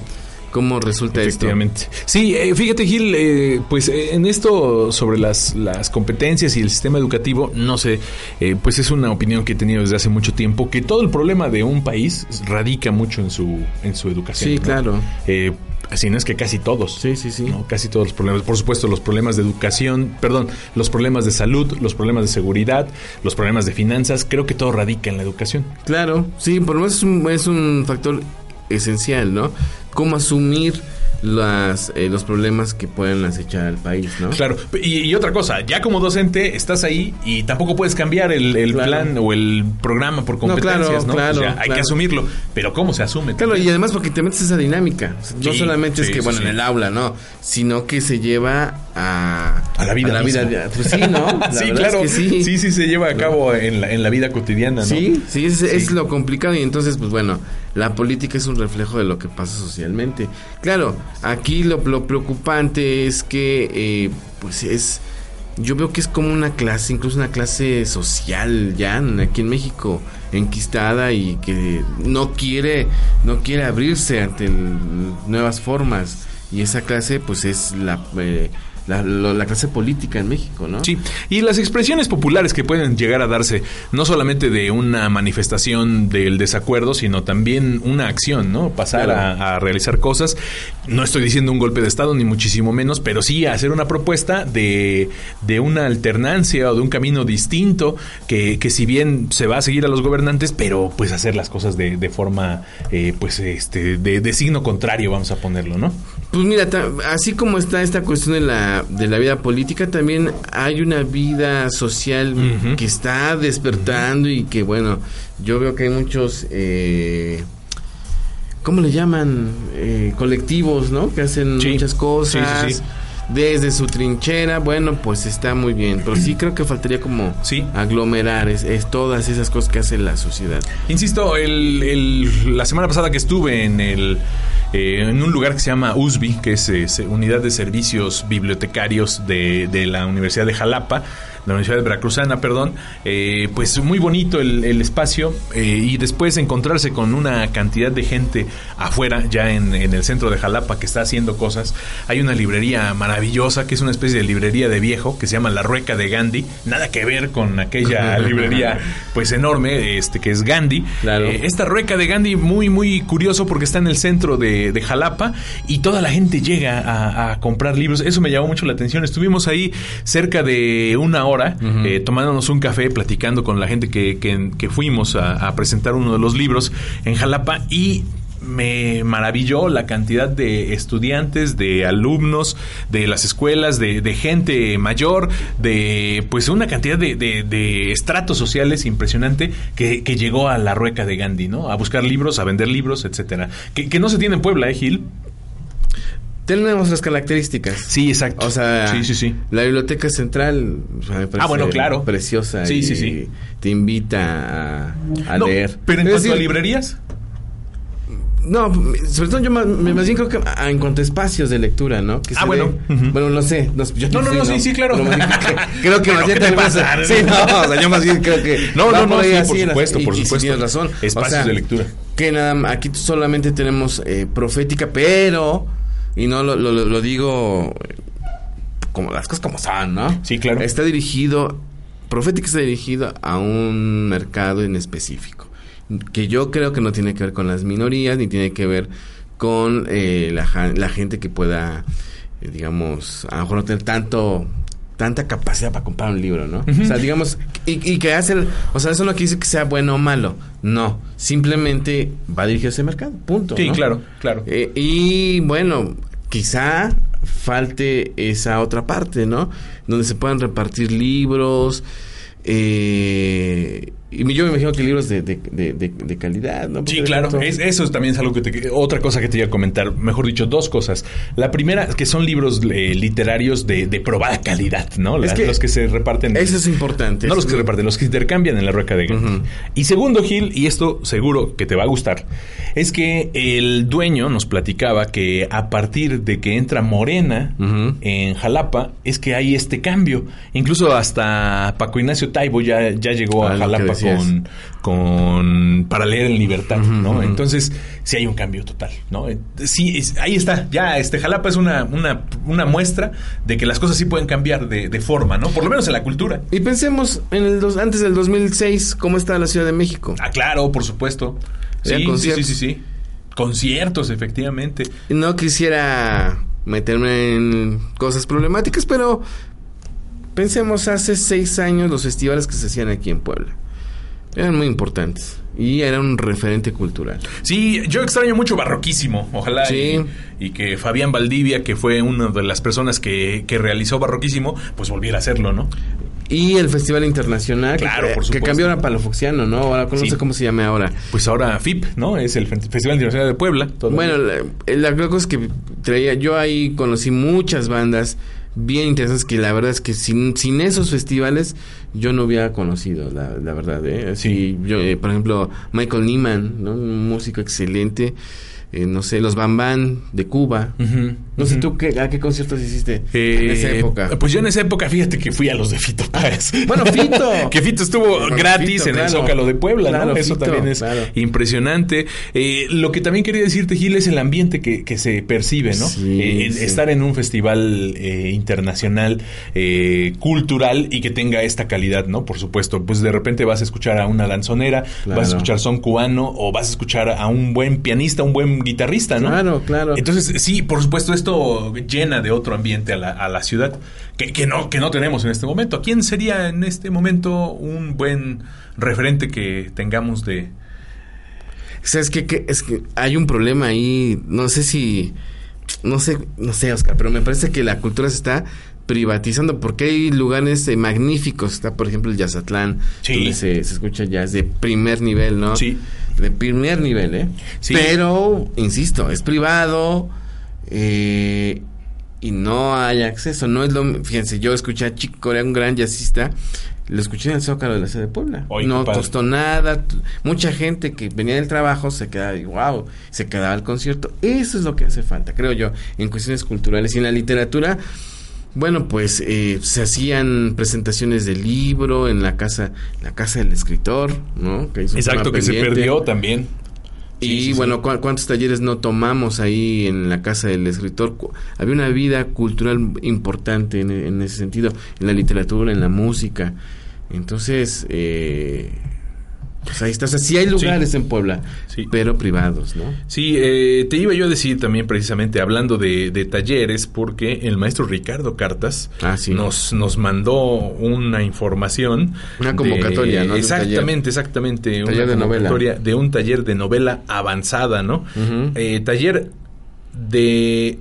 Speaker 4: cómo resulta esto.
Speaker 3: Efectivamente. Sí, eh, fíjate Gil, eh, pues eh, en esto sobre las, las competencias y el sistema educativo, no sé, eh, pues es una opinión que he tenido desde hace mucho tiempo, que todo el problema de un país radica mucho en su, en su educación.
Speaker 4: Sí,
Speaker 3: ¿no?
Speaker 4: claro.
Speaker 3: Eh, si no es que casi todos.
Speaker 4: Sí, sí, sí.
Speaker 3: ¿no? Casi todos los problemas. Por supuesto, los problemas de educación, perdón, los problemas de salud, los problemas de seguridad, los problemas de finanzas, creo que todo radica en la educación.
Speaker 4: Claro, sí, por lo menos es un, es un factor esencial, ¿no? Cómo asumir las, eh, los problemas que pueden acechar al país, ¿no?
Speaker 3: Claro, y, y otra cosa, ya como docente estás ahí y tampoco puedes cambiar el, el
Speaker 4: Claro.
Speaker 3: plan o el programa por competencias, ¿no?
Speaker 4: claro,
Speaker 3: O sea, hay que asumirlo, pero ¿cómo se asume?
Speaker 4: Claro, y además porque te metes esa dinámica. O sea, no
Speaker 3: Sí,
Speaker 4: solamente es que, bueno,
Speaker 3: sí.
Speaker 4: en el aula, ¿no? Sino que se lleva a...
Speaker 3: A la vida
Speaker 4: A la vida,
Speaker 3: misma.
Speaker 4: pues sí, ¿no? La
Speaker 3: sí, claro,
Speaker 4: es que
Speaker 3: sí.
Speaker 4: sí.
Speaker 3: sí, se lleva a cabo en la, en la vida cotidiana, ¿no?
Speaker 4: Sí, sí, es, es lo complicado y entonces, pues bueno, la política es un reflejo de lo que pasa socialmente. Claro, aquí lo, preocupante es que, eh, pues es, yo veo que es como una clase, incluso una clase social ya aquí en México, enquistada y que no quiere, no quiere abrirse ante nuevas formas y esa clase, pues es la, eh, la, lo- la clase política en México, ¿no?
Speaker 3: Sí, y las expresiones populares que pueden llegar a darse, no solamente de una manifestación del desacuerdo, sino también una acción, ¿no? Pasar
Speaker 4: Claro.
Speaker 3: a, a realizar cosas. No estoy diciendo un golpe de Estado, ni muchísimo menos, pero sí hacer una propuesta de, de una alternancia o de un camino distinto, que, que si bien se va a seguir a los gobernantes, pero pues hacer las cosas de, de forma, eh, pues, este, de, de signo contrario, vamos a ponerlo, ¿no?
Speaker 4: Pues mira, así como está esta cuestión de la, de la vida política, también hay una vida social que está despertando y que, bueno, yo veo que hay muchos, eh, ¿cómo le llaman? Eh, colectivos, ¿no? Que hacen
Speaker 3: Sí.
Speaker 4: muchas cosas.
Speaker 3: Sí, sí, sí.
Speaker 4: Desde su trinchera, bueno, pues está muy bien. Pero sí creo que faltaría como
Speaker 3: Sí.
Speaker 4: aglomerar es, es todas esas cosas que hace la sociedad.
Speaker 3: Insisto, el, el- la semana pasada que estuve en el eh, en un lugar que se llama USB, que es, eh, Unidad de Servicios Bibliotecarios de, de la Universidad de Jalapa, la Universidad de Veracruzana, perdón, eh, pues muy bonito el, el espacio eh, y después encontrarse con una cantidad de gente afuera, ya en, en el centro de Jalapa, que está haciendo cosas. Hay una librería maravillosa, que es una especie de librería de viejo, que se llama La Rueca de Gandhi, nada que ver con aquella librería pues enorme, este que es Gandhi.
Speaker 4: Claro.
Speaker 3: Eh, esta rueca de Gandhi muy muy curioso porque está en el centro de, de Jalapa y toda la gente llega a, a comprar libros. Eso me llamó mucho la atención. Estuvimos ahí cerca de una hora eh, tomándonos un café, platicando con la gente que, que- que fuimos a, a presentar uno de los libros en Jalapa y me maravilló la cantidad de estudiantes, de alumnos, de las escuelas, de, de gente mayor, de pues una cantidad de, de- de estratos sociales impresionante que, que llegó a la rueca de Gandhi, ¿no? A buscar libros, a vender libros, etcétera. Que, que no se tiene en Puebla, ¿eh, Gil?
Speaker 4: Tenemos las características.
Speaker 3: Sí, exacto.
Speaker 4: O sea,
Speaker 3: sí, sí, sí.
Speaker 4: la biblioteca central o sea, me parece
Speaker 3: Ah, bueno, claro.
Speaker 4: preciosa
Speaker 3: Sí,
Speaker 4: y
Speaker 3: sí, sí.
Speaker 4: te invita a, a
Speaker 3: No,
Speaker 4: leer.
Speaker 3: pero en
Speaker 4: Es
Speaker 3: cuanto a librerías,
Speaker 4: No, sobre todo yo más, más bien creo que en cuanto a espacios de lectura, ¿no? Que
Speaker 3: Ah, bueno.
Speaker 4: Bueno, no sé. No, yo
Speaker 3: No, no, no, sí, sí, claro.
Speaker 4: Bien creo que, más bien
Speaker 3: ¿qué te pasa?
Speaker 4: Sí, no, o sea, yo más bien creo que...
Speaker 3: No, no, no,
Speaker 4: por
Speaker 3: sí, supuesto,
Speaker 4: y-
Speaker 3: por
Speaker 4: y
Speaker 3: supuesto.
Speaker 4: tienes razón.
Speaker 3: Espacios de lectura.
Speaker 4: Que nada, aquí solamente tenemos eh, profética, pero... Y no lo, lo, lo digo como las cosas como son, ¿no?
Speaker 3: Sí, claro.
Speaker 4: Está dirigido, Profética está dirigido a un mercado en específico, que yo creo que no tiene que ver con las minorías, ni tiene que ver con eh, la, gente que pueda, eh, digamos, a lo mejor no tener tanto tanta capacidad para comprar un libro, ¿no? O sea, digamos, y, y que hace, el- o sea, eso no quiere decir que sea bueno o malo, no, simplemente va dirigido a ese mercado, punto.
Speaker 3: sí,
Speaker 4: ¿no?
Speaker 3: claro, claro.
Speaker 4: Eh, y bueno, quizá falte esa otra parte, ¿no? Donde se puedan repartir libros. eh, y yo me imagino que libros de, de, de, de- calidad, ¿no?
Speaker 3: Sí,
Speaker 4: Porque
Speaker 3: claro. Es- eso también es algo que te, otra cosa que te iba a comentar. Mejor dicho, dos cosas. La primera, que son libros eh, literarios de, de probada calidad, ¿no?
Speaker 4: Es
Speaker 3: La-
Speaker 4: que
Speaker 3: los que se reparten.
Speaker 4: Eso es importante.
Speaker 3: No los que se reparten, los que se intercambian en la rueca de.
Speaker 4: Ujú.
Speaker 3: Y segundo, Gil, y esto seguro que te va a gustar, es que el dueño nos platicaba que a partir de que entra Morena en Jalapa, es que hay este cambio. Incluso hasta Paco Ignacio Taibo ya, ya llegó
Speaker 4: Ah,
Speaker 3: a
Speaker 4: que
Speaker 3: Jalapa. Con, con para leer en libertad, ¿no? Entonces, sí hay un cambio total, ¿no? Eh, Sí, es- ahí está. Ya, este Jalapa es una, una, una muestra de que las cosas sí pueden cambiar de, de forma, ¿no? Por lo menos en la cultura.
Speaker 4: Y pensemos en el dos, antes del 2006, ¿cómo está la Ciudad de México?
Speaker 3: Ah, claro, por supuesto. Sí, sí, sí, sí, sí. Conciertos, efectivamente.
Speaker 4: No quisiera meterme en cosas problemáticas, pero pensemos hace seis años los festivales que se hacían aquí en Puebla. Eran muy importantes y era un referente cultural.
Speaker 3: Sí, yo extraño mucho Barroquísimo. Ojalá
Speaker 4: Sí.
Speaker 3: y, y que Fabián Valdivia, que fue una de las personas que, que realizó Barroquísimo, pues volviera a hacerlo, ¿no?
Speaker 4: Y el Festival Internacional,
Speaker 3: Claro,
Speaker 4: que,
Speaker 3: por
Speaker 4: que cambió ahora para lo Fuxiano, ¿no? Ahora no
Speaker 3: Sí.
Speaker 4: sé cómo se llame ahora.
Speaker 3: Pues ahora FIP, ¿no? Es el Fe- Festival Internacional de Puebla. todavía.
Speaker 4: Bueno, la, la cosa es que traía, yo ahí conocí muchas bandas bien interesantes que la verdad es que sin, sin esos festivales yo no hubiera conocido, la, la verdad. ¿eh? Así, yo, eh, por ejemplo, Michael Nyman, ¿no? un músico excelente. Eh, no sé, los Bambán de Cuba. No sé tú qué, a qué conciertos hiciste
Speaker 3: Eh,
Speaker 4: en esa época.
Speaker 3: Pues yo en esa época, fíjate que fui a los de Fito Páez.
Speaker 4: Bueno, Fito.
Speaker 3: que Fito estuvo
Speaker 4: Bueno,
Speaker 3: gratis
Speaker 4: Fito,
Speaker 3: en el. Zócalo de Puebla,
Speaker 4: Claro,
Speaker 3: ¿no? Eso
Speaker 4: Fito,
Speaker 3: también es
Speaker 4: claro.
Speaker 3: impresionante. Eh, lo que también quería decirte, Gil, es el ambiente que, que se percibe, ¿no?
Speaker 4: Sí,
Speaker 3: Eh,
Speaker 4: sí.
Speaker 3: Estar en un festival eh, internacional, eh, cultural y que tenga esta calidad, ¿no? Por supuesto, pues de repente vas a escuchar a una lanzonera,
Speaker 4: Claro.
Speaker 3: vas a escuchar son cubano o vas a escuchar a un buen pianista, un buen guitarrista, ¿no?
Speaker 4: Claro, claro.
Speaker 3: Entonces, sí, por supuesto, esto llena de otro ambiente a la, a la ciudad que, que no, que no tenemos en este momento. ¿Quién sería en este momento un buen referente que tengamos de...
Speaker 4: ¿Sabes qué? Que es que hay un problema ahí, no sé si, no sé, no sé, Oscar, pero me parece que la cultura se está privatizando porque hay lugares eh, magníficos, está por ejemplo el Yazatlán,
Speaker 3: Sí.
Speaker 4: donde se, se escucha jazz de primer nivel, ¿no?
Speaker 3: Sí.
Speaker 4: De primer nivel, ¿eh?
Speaker 3: Sí.
Speaker 4: Pero, insisto, es privado eh, y no hay acceso, no es lo, fíjense, yo escuché a Chico Corea, un gran jazzista, lo escuché en el Zócalo de la ciudad de Puebla.
Speaker 3: Oye,
Speaker 4: no costó nada. Mucha gente que venía del trabajo se quedaba y wow, se quedaba al concierto. Eso es lo que hace falta, creo yo, en cuestiones culturales. Y en la literatura, bueno, pues eh, se hacían presentaciones de libro en la casa, la casa del escritor, ¿no? Que
Speaker 3: Exacto, que se perdió también.
Speaker 4: Y
Speaker 3: Sí,
Speaker 4: bueno, ¿cu- ¿cuántos talleres no tomamos ahí en la casa del escritor? Había una vida cultural importante en, en ese sentido, en la literatura, en la música. Entonces, eh, Pues ahí está. O sea, sí hay lugares en Puebla,
Speaker 3: Sí.
Speaker 4: pero privados, ¿no?
Speaker 3: Sí, eh, te iba yo a decir también precisamente hablando de, de talleres, porque el maestro Ricardo Cartas
Speaker 4: Ah, sí.
Speaker 3: nos, nos mandó una información.
Speaker 4: Una convocatoria, ¿no? De
Speaker 3: Exactamente, exactamente.
Speaker 4: Taller
Speaker 3: una
Speaker 4: de novela.
Speaker 3: de un taller de novela avanzada, ¿no? Eh, taller de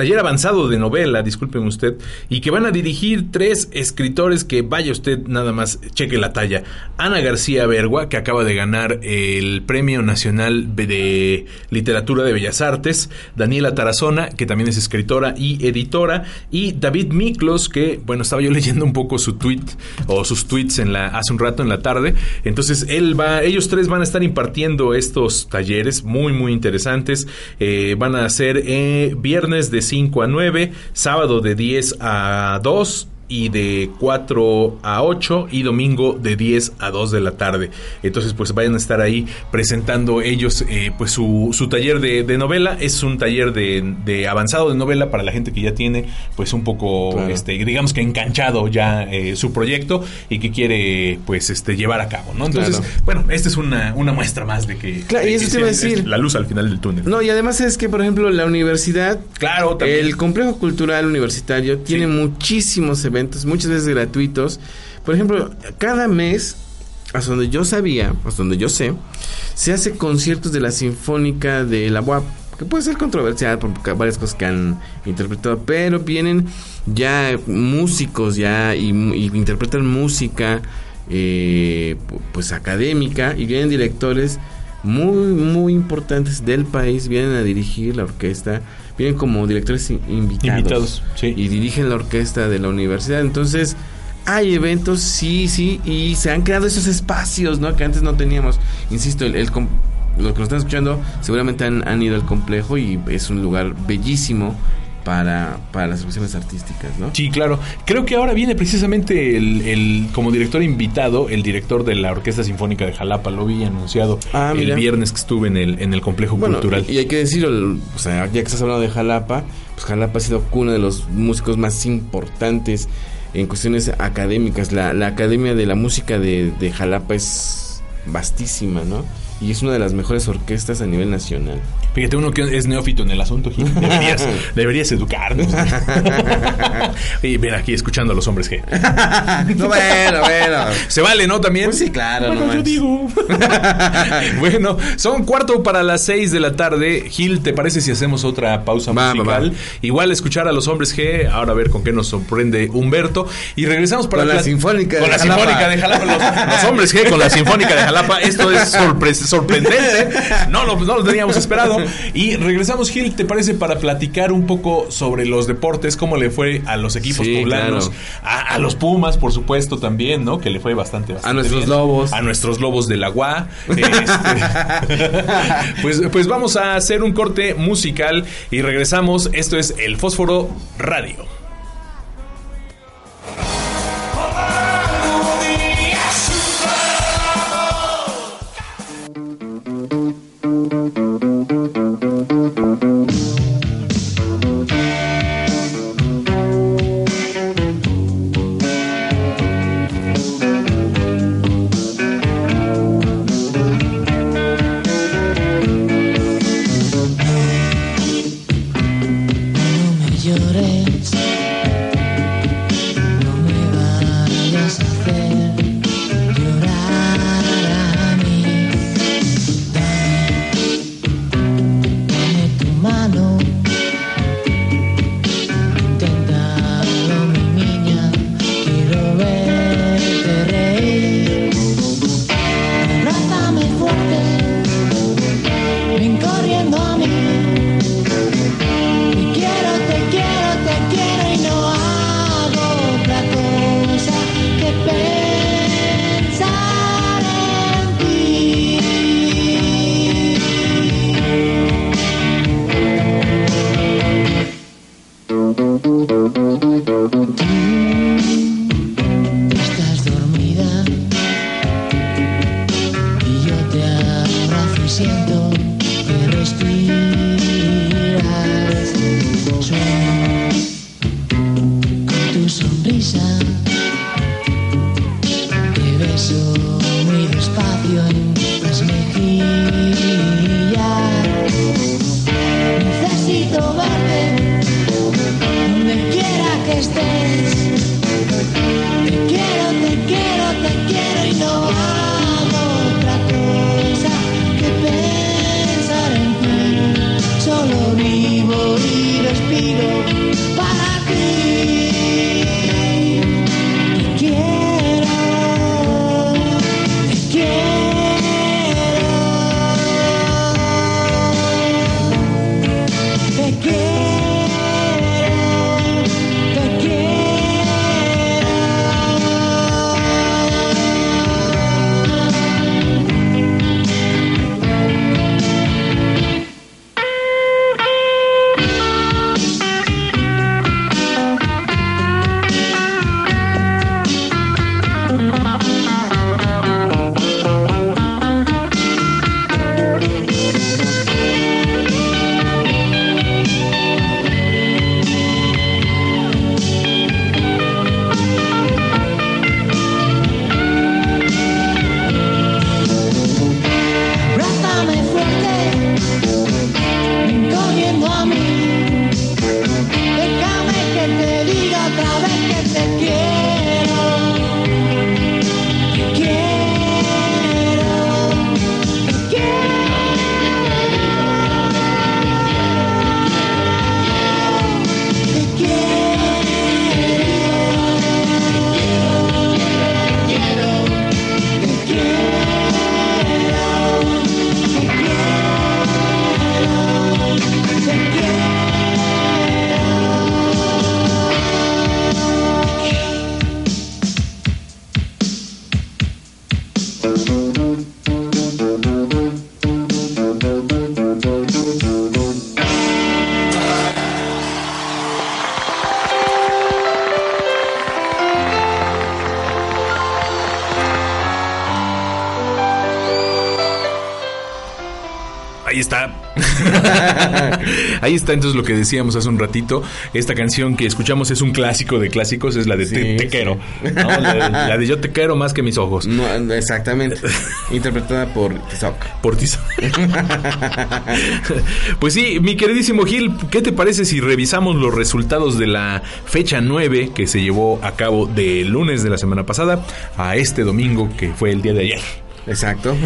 Speaker 3: taller avanzado de novela, discúlpeme usted, y que van a dirigir tres escritores que vaya usted nada más, cheque la talla. Ana García Bergua, que acaba de ganar el Premio Nacional de Literatura de Bellas Artes, Daniela Tarazona, que también es escritora y editora, y David Miklos, que, bueno, estaba yo leyendo un poco su tweet o sus tweets en la, hace un rato en la tarde, entonces él va, ellos tres van a estar impartiendo estos talleres muy, muy interesantes, Eh, van a ser eh, viernes de 5 a 9, sábado de 10 a 2 y de 4 a 8 y domingo de 10 a 2 de la tarde. Entonces pues vayan a estar ahí presentando ellos eh, pues su, su taller de, de novela. Es un taller de, de avanzado de novela para la gente que ya tiene pues un poco
Speaker 4: Claro.
Speaker 3: este digamos que enganchado ya eh, su proyecto y que quiere pues este llevar a cabo, ¿no? Entonces,
Speaker 4: Claro.
Speaker 3: bueno, esta es una, una muestra más de que,
Speaker 4: Claro, y eso
Speaker 3: que
Speaker 4: te iba a
Speaker 3: es-
Speaker 4: decir.
Speaker 3: la luz al final del túnel.
Speaker 4: No, y además es que, por ejemplo, la universidad,
Speaker 3: Claro, también.
Speaker 4: el complejo cultural universitario tiene muchísimos eventos, muchas veces gratuitos. Por ejemplo, cada mes, hasta donde yo sabía, hasta donde yo sé, se hace conciertos de la Sinfónica de la UAP, que puede ser controversial por varias cosas que han interpretado, pero vienen ya músicos ya y, y interpretan música eh, pu- pues académica y vienen directores muy muy importantes del país vienen a dirigir la orquesta vienen como directores in- invitados,
Speaker 3: Invitados, sí.
Speaker 4: y dirigen la orquesta de la universidad. Entonces hay eventos sí sí y se han creado esos espacios no que antes no teníamos. Insisto el, el los que nos están escuchando seguramente han, han ido al complejo y es un lugar bellísimo para, para las expresiones artísticas no
Speaker 3: Sí, claro. Creo que ahora viene precisamente el, el- como director invitado, el director de la Orquesta Sinfónica de Jalapa. Lo vi anunciado
Speaker 4: Ah,
Speaker 3: el viernes que estuve en el, en el complejo
Speaker 4: Bueno,
Speaker 3: cultural.
Speaker 4: y hay que decirlo, el- o sea, ya que estás hablando de Jalapa, pues Jalapa ha sido cuna de los músicos más importantes en cuestiones académicas. La, la Academia de la Música de, de Jalapa es vastísima, ¿no? Y es una de las mejores orquestas a nivel nacional.
Speaker 3: Fíjate, uno que es neófito en el asunto, Gil, deberías, deberías educarnos. y ven aquí escuchando a los hombres que...
Speaker 4: no, bueno, bueno.
Speaker 3: Se vale, ¿no? También.
Speaker 4: Pues sí, claro,
Speaker 3: Bueno,
Speaker 4: no
Speaker 3: yo digo. bueno, son cuarto para las seis de la tarde. Gil, ¿te parece si hacemos otra pausa
Speaker 4: Va,
Speaker 3: musical?
Speaker 4: va.
Speaker 3: Igual escuchar a los hombres G, ahora a ver con qué nos sorprende Humberto. Y regresamos para
Speaker 4: Con la
Speaker 3: plat-
Speaker 4: Sinfónica de
Speaker 3: Con la
Speaker 4: Jalapa.
Speaker 3: Sinfónica de Jalapa. Los, los hombres G con la Sinfónica de Jalapa. Esto es sorpre- sorprendente. No lo, no lo teníamos esperado. Y regresamos, Gil, ¿te parece para platicar un poco sobre los deportes? ¿Cómo le fue a los equipos
Speaker 4: Sí,
Speaker 3: poblanos?
Speaker 4: claro.
Speaker 3: A, a los Pumas, por supuesto, también, ¿no? Que le fue bastante, bastante
Speaker 4: nuestros
Speaker 3: bien.
Speaker 4: lobos.
Speaker 3: A nuestros lobos del agua. pues, pues vamos a hacer un corte musical y regresamos. Esto es El Fósforo Radio. Ahí está entonces lo que decíamos hace un ratito. Esta canción que escuchamos es un clásico de clásicos, es la de
Speaker 4: Sí,
Speaker 3: Te, Te
Speaker 4: sí.
Speaker 3: quiero. ¿no? La, de- la de Yo te quiero más que mis ojos.
Speaker 4: No, exactamente. Interpretada por Tizoc.
Speaker 3: Por ti. pues sí, mi queridísimo Gil, ¿qué te parece si revisamos los resultados de la fecha 9 que se llevó a cabo de lunes de la semana pasada a este domingo que fue el día de ayer?
Speaker 4: Exacto.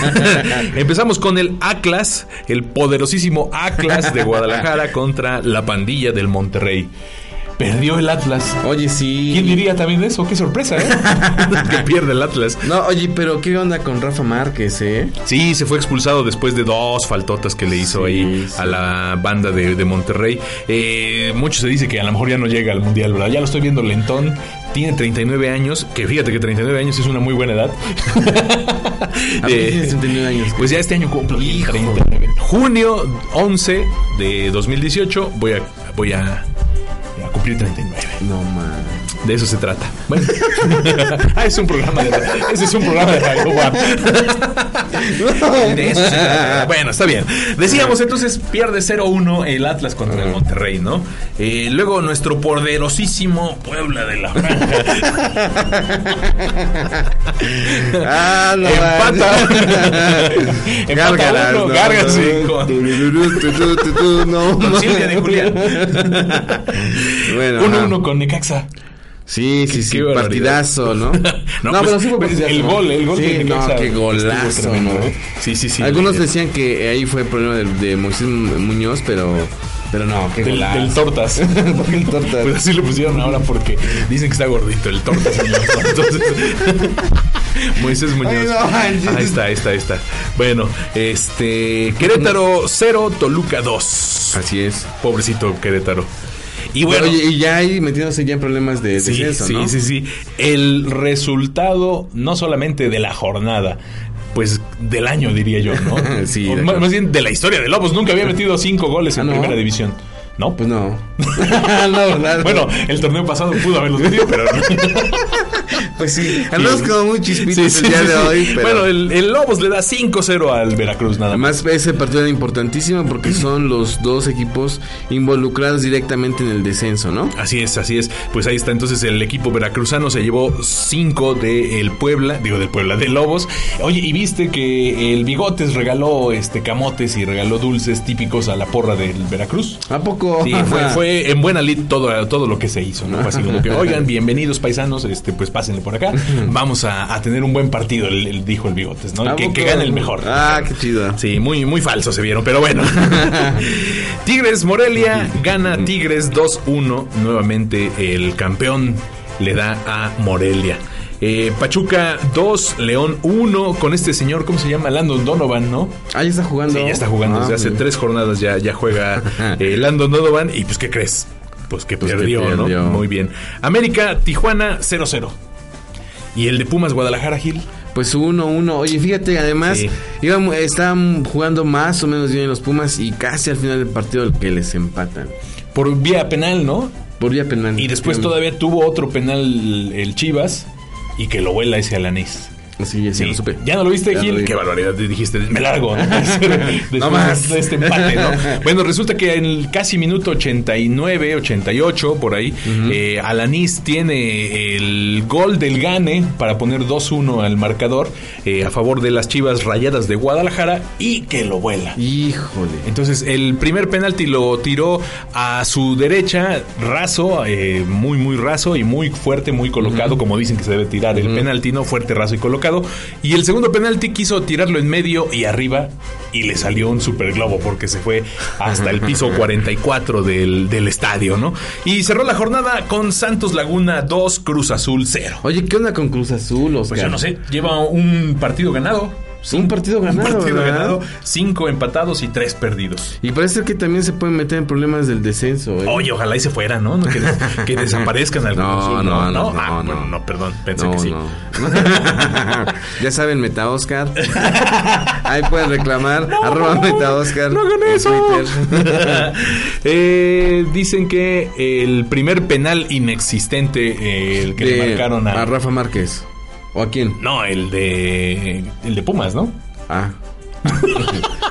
Speaker 3: Empezamos con el Atlas, el poderosísimo Atlas de Guadalajara contra la pandilla del Monterrey. Perdió el Atlas.
Speaker 4: Oye, sí.
Speaker 3: ¿Quién diría también eso? Qué sorpresa, ¿eh? que pierde el Atlas.
Speaker 4: No, oye, pero ¿qué onda con Rafa Márquez, eh?
Speaker 3: Sí, se fue expulsado después de dos faltotas que le hizo
Speaker 4: Sí,
Speaker 3: ahí
Speaker 4: sí.
Speaker 3: a la banda de, de Monterrey. Eh, mucho se dice que a lo mejor ya no llega al Mundial, ¿verdad? Ya lo estoy viendo lentón. Tiene 39 años, que fíjate que 39 años es una muy buena edad.
Speaker 4: ¿A
Speaker 3: Eh,
Speaker 4: qué tienes 39 años?
Speaker 3: Pues ya este año cumplo 39. Junio 11 de 2018 voy a, voy a cumplir 39.
Speaker 4: No, man.
Speaker 3: De eso se trata. Bueno. ah, es un programa de ese es un programa de radio. De eso se trata. Bueno, está bien. Decíamos entonces pierde 0-1 el Atlas contra el Monterrey, ¿no? Eh, luego nuestro poderosísimo Puebla de la Franja.
Speaker 4: Ah, no,
Speaker 3: Empata. Empata uno,
Speaker 4: no,
Speaker 3: gárgaras,
Speaker 4: no,
Speaker 3: con-
Speaker 4: no.
Speaker 3: Silvia de Julián.
Speaker 4: Bueno,
Speaker 3: 1-1
Speaker 4: ajá.
Speaker 3: con Necaxa.
Speaker 4: Sí, sí, sí, partidazo, ¿no?
Speaker 3: No,
Speaker 4: No,
Speaker 3: pues,
Speaker 4: pero sí fue partidazo.
Speaker 3: el gol, el gol
Speaker 4: Sí,
Speaker 3: de
Speaker 4: no, qué golazo,
Speaker 3: tremendo,
Speaker 4: ¿no?
Speaker 3: ¿eh? Sí, sí, sí.
Speaker 4: Algunos decían que ahí fue problema de, de Moisés Muñoz, pero, pero no, qué
Speaker 3: del, del tortas.
Speaker 4: ¿Por qué el tortas?
Speaker 3: Pues así lo pusieron ahora porque dicen que está gordito el tortas. Entonces, Moisés Muñoz.
Speaker 4: Ay, no manches.
Speaker 3: ahí está, ahí está, ahí está. Bueno, este Querétaro 0, Toluca 2.
Speaker 4: Así es.
Speaker 3: Pobrecito Querétaro. Y bueno,
Speaker 4: Oye, y ya ahí metiéndose ya en problemas de
Speaker 3: Sí, sí,
Speaker 4: ¿no?
Speaker 3: sí, sí. El resultado, no solamente de la jornada, pues del año, diría yo, ¿no?
Speaker 4: Sí,
Speaker 3: O más, bien de la historia de Lobos. Nunca había metido cinco goles en
Speaker 4: Ah, ¿no?
Speaker 3: primera división. ¿No?
Speaker 4: Pues no. no,
Speaker 3: bueno, el torneo pasado pudo haberlos metido, pero
Speaker 4: pues sí. Andamos como muy chispitos
Speaker 3: Sí, sí,
Speaker 4: el día
Speaker 3: sí,
Speaker 4: de hoy, pero...
Speaker 3: Bueno, el, el Lobos le da 5-0 al Veracruz, nada más.
Speaker 4: Además, ese partido era importantísimo porque son los dos equipos involucrados directamente en el descenso, ¿no?
Speaker 3: Así es, así es. Pues ahí está. Entonces el equipo veracruzano se llevó 5 del Puebla, digo del Puebla, de Lobos. Oye, y viste que el Bigotes regaló este camotes y regaló dulces típicos a la porra del Veracruz.
Speaker 4: ¿A poco?
Speaker 3: Sí, fue, fue en buena lid todo, todo lo que se hizo, ¿no? Fue así como que, oigan, bienvenidos paisanos, este, pues pásenle por acá. Vamos a, a tener un buen partido, el, el- dijo el Bigotes, ¿no?
Speaker 4: ¿A
Speaker 3: Que, que gane el mejor.
Speaker 4: Ah, qué chido.
Speaker 3: Sí, muy, muy falso se vieron, pero bueno. Tigres Morelia gana Tigres 2-1. Nuevamente el campeón le da a Morelia. Eh, Pachuca 2, León 1 con este señor, ¿cómo se llama? Landon Donovan, ¿no?
Speaker 4: Ah, ya está jugando.
Speaker 3: Sí, ya está jugando
Speaker 4: Ah,
Speaker 3: desde hace tres jornadas, ya, ya juega eh, Landon Donovan. Y pues, ¿qué crees? Pues que
Speaker 4: Pues que
Speaker 3: perdió. ¿no? Muy bien. América, Tijuana 0-0. Y el de Pumas Guadalajara, Gil.
Speaker 4: Pues uno, uno. Oye, fíjate, además,
Speaker 3: Sí.
Speaker 4: iban- estaban jugando más o menos bien los Pumas y casi al final del partido el que les empatan.
Speaker 3: Por vía penal, ¿no?
Speaker 4: Por vía penal.
Speaker 3: Y después todavía tuvo otro penal el Chivas y que lo vuela ese Alanís.
Speaker 4: Sí, sí, lo supe.
Speaker 3: ¿Ya no lo viste,
Speaker 4: Ya
Speaker 3: Gil?
Speaker 4: lo.
Speaker 3: Qué barbaridad. te Dijiste, me largo. ¿no?
Speaker 4: No más.
Speaker 3: de este empate, ¿no? Bueno, resulta que en el casi minuto 89, 88, por ahí, eh, Alanís tiene el gol del Gane para poner 2-1 al marcador eh, a favor de las Chivas Rayadas de Guadalajara y que lo vuela.
Speaker 4: Híjole.
Speaker 3: Entonces, el primer penalti lo tiró a su derecha, raso, eh, muy, muy raso y muy fuerte, muy colocado, como dicen que se debe tirar el penalti, ¿no? Fuerte, raso y colocado. Y el segundo penalti quiso tirarlo en medio y arriba y le salió un super globo porque se fue hasta el piso 44 del, del estadio, ¿no? Y cerró la jornada con Santos Laguna 2, Cruz Azul 0.
Speaker 4: Oye, ¿qué onda con Cruz Azul, Oscar?
Speaker 3: Pues yo no sé, lleva un partido ganado.
Speaker 4: Un partido ganado,
Speaker 3: Un partido
Speaker 4: ¿verdad?
Speaker 3: ganado, cinco empatados y tres perdidos.
Speaker 4: Y parece que también se pueden meter en problemas del descenso. ¿eh?
Speaker 3: Oye, ojalá y se fueran, ¿no? No, Que, des- que desaparezcan al
Speaker 4: No,
Speaker 3: Azul,
Speaker 4: no, no,
Speaker 3: Ah,
Speaker 4: no,
Speaker 3: bueno,
Speaker 4: no.
Speaker 3: no, perdón, pensé
Speaker 4: no,
Speaker 3: que sí.
Speaker 4: no. ya saben, Meta Oscar. Ahí pueden reclamar. arroba Meta Oscar.
Speaker 3: no eso. Eh, dicen que el primer penal inexistente, eh, el que le marcaron a,
Speaker 4: a Rafa Márquez. ¿O a quién?
Speaker 3: No, el de. El de Pumas, ¿no?
Speaker 4: Ah.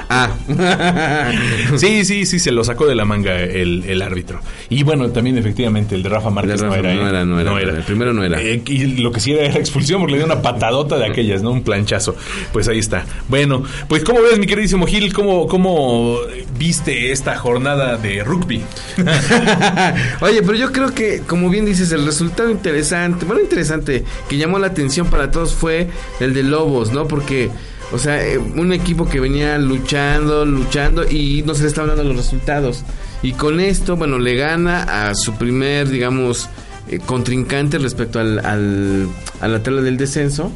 Speaker 4: Ah.
Speaker 3: sí, sí, sí, se lo sacó de la manga el, el árbitro. Y bueno, también efectivamente el de Rafa Márquez
Speaker 4: De
Speaker 3: no, era,
Speaker 4: no era, no era, El primero no era.
Speaker 3: Eh, y lo que sí era, era expulsión porque le dio una patadota de aquellas, ¿no? Un planchazo. Pues ahí está. Bueno, pues ¿cómo ves, mi queridísimo Gil? ¿Cómo, cómo viste esta jornada de rugby?
Speaker 4: Oye, pero yo creo que, como bien dices, el resultado interesante, bueno, interesante, que llamó la atención para todos fue el de Lobos, ¿no? Porque, o sea, eh, un equipo que venía luchando, luchando y no se le estaban dando los resultados. Y con esto, bueno, le gana a su primer, digamos, eh, contrincante respecto al, al- a la tabla del descenso.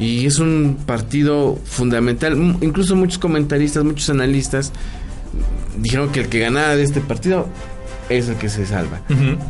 Speaker 4: Y es un partido fundamental. Incluso muchos comentaristas, muchos analistas dijeron que el que ganara de este partido es el que se salva.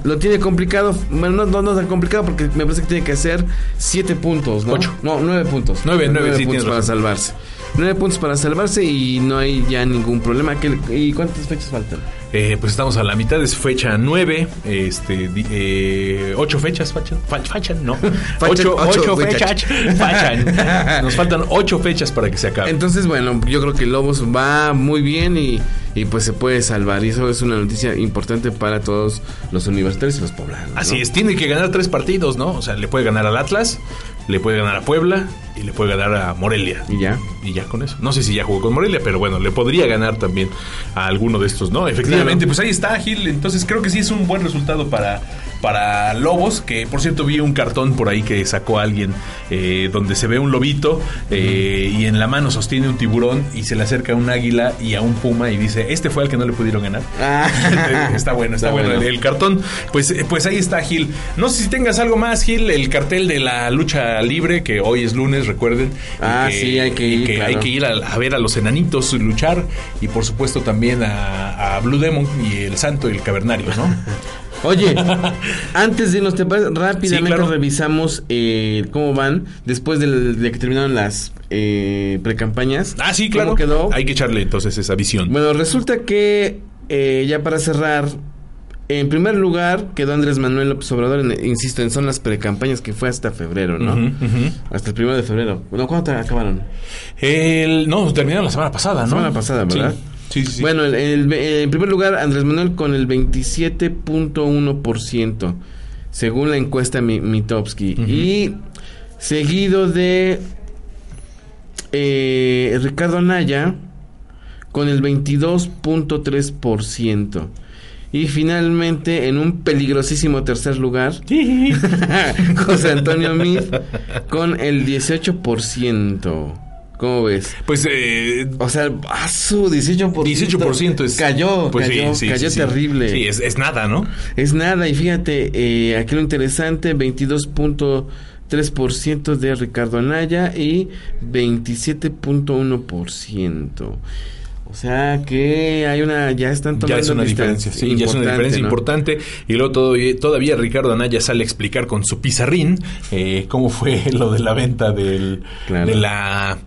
Speaker 4: Lo tiene complicado, bueno, no, no, no tan complicado porque me parece que tiene que hacer siete puntos, ¿no?
Speaker 3: Ocho.
Speaker 4: No, nueve puntos.
Speaker 3: Nueve, nueve, sí,
Speaker 4: puntos para
Speaker 3: razón.
Speaker 4: salvarse. Nueve puntos para salvarse y no hay ya ningún problema. ¿Qué- ¿Y cuántas fechas faltan?
Speaker 3: Eh, pues estamos a la mitad, es fecha 9, este, eh, ocho fechas, fachan, fa- fachan, no, ocho,
Speaker 4: ocho
Speaker 3: ocho
Speaker 4: fechas.
Speaker 3: fechas, fachan. Nos faltan ocho fechas para que se acabe.
Speaker 4: Entonces, bueno, yo creo que Lobos va muy bien y, y pues se puede salvar. Y eso es una noticia importante para todos los universitarios y los poblanos. ¿no?
Speaker 3: Así es, tiene que ganar tres partidos, ¿no? O sea, le puede ganar al Atlas, le puede ganar a Puebla y le puede ganar a Morelia.
Speaker 4: Y ya.
Speaker 3: Y ya con eso. No sé si ya jugó con Morelia, pero bueno, le podría ganar también a alguno de estos, ¿no? Efectivamente,
Speaker 4: Claro.
Speaker 3: pues ahí está, Gil. Entonces creo que sí es un buen resultado para, para Lobos, que por cierto vi un cartón por ahí que sacó alguien eh, donde se ve un lobito eh, y en la mano sostiene un tiburón y se le acerca un águila y a un puma y dice, este fue al que no le pudieron ganar.
Speaker 4: Ah.
Speaker 3: está bueno, está,
Speaker 4: Está
Speaker 3: bueno,
Speaker 4: bueno.
Speaker 3: El, el cartón. Pues, eh, pues ahí está, Gil. No sé si tengas algo más, Gil, el cartel de la lucha libre, que hoy es lunes, recuerden. Y
Speaker 4: Ah, sí, hay que
Speaker 3: y
Speaker 4: ir,
Speaker 3: que
Speaker 4: claro.
Speaker 3: hay que ir a, a ver a los enanitos luchar y por supuesto también a, a Blue Demon y el Santo y el Cavernario, ¿no?
Speaker 4: Oye, antes de irnos, ¿te parece? Rápidamente
Speaker 3: Sí, claro.
Speaker 4: revisamos eh, cómo van después del- de, que terminaron las eh, precampañas.
Speaker 3: ah, sí,
Speaker 4: ¿Cómo
Speaker 3: claro.
Speaker 4: quedó?
Speaker 3: Hay que echarle entonces esa visión.
Speaker 4: Bueno, resulta que eh, ya para cerrar, en primer lugar quedó Andrés Manuel López Obrador, en- insisto, en son las precampañas que fue hasta febrero, ¿no? Hasta el primero de febrero. Bueno, ¿cuándo acabaron?
Speaker 3: El, no, terminaron la semana pasada, ¿no?
Speaker 4: semana pasada, ¿verdad?
Speaker 3: Sí, sí, sí.
Speaker 4: Bueno, el- el- en primer lugar, Andrés Manuel con el 27.1%, según la encuesta Mi- Mitofsky. Y seguido de eh, Ricardo Anaya con el 22.3%. Y finalmente, en un peligrosísimo tercer lugar, José Antonio Meade con el 18%. ¿Cómo ves?
Speaker 3: Pues eh,
Speaker 4: O sea, a su 18%.
Speaker 3: 18% es.
Speaker 4: Cayó,
Speaker 3: pues sí,
Speaker 4: cayó,
Speaker 3: sí,
Speaker 4: cayó
Speaker 3: sí, sí.
Speaker 4: terrible.
Speaker 3: Sí, es, es nada, ¿no?
Speaker 4: Es nada, y fíjate, eh, aquí lo interesante, 22.3% de Ricardo Anaya y 27.1%. O sea que hay una, ya están tomando
Speaker 3: Ya es una
Speaker 4: distancia.
Speaker 3: diferencia, sí, ya es una diferencia
Speaker 4: ¿no?
Speaker 3: importante. Y luego todavía, todavía Ricardo Anaya sale a explicar con su pizarrín eh, cómo fue lo de la venta del,
Speaker 4: Claro.
Speaker 3: de la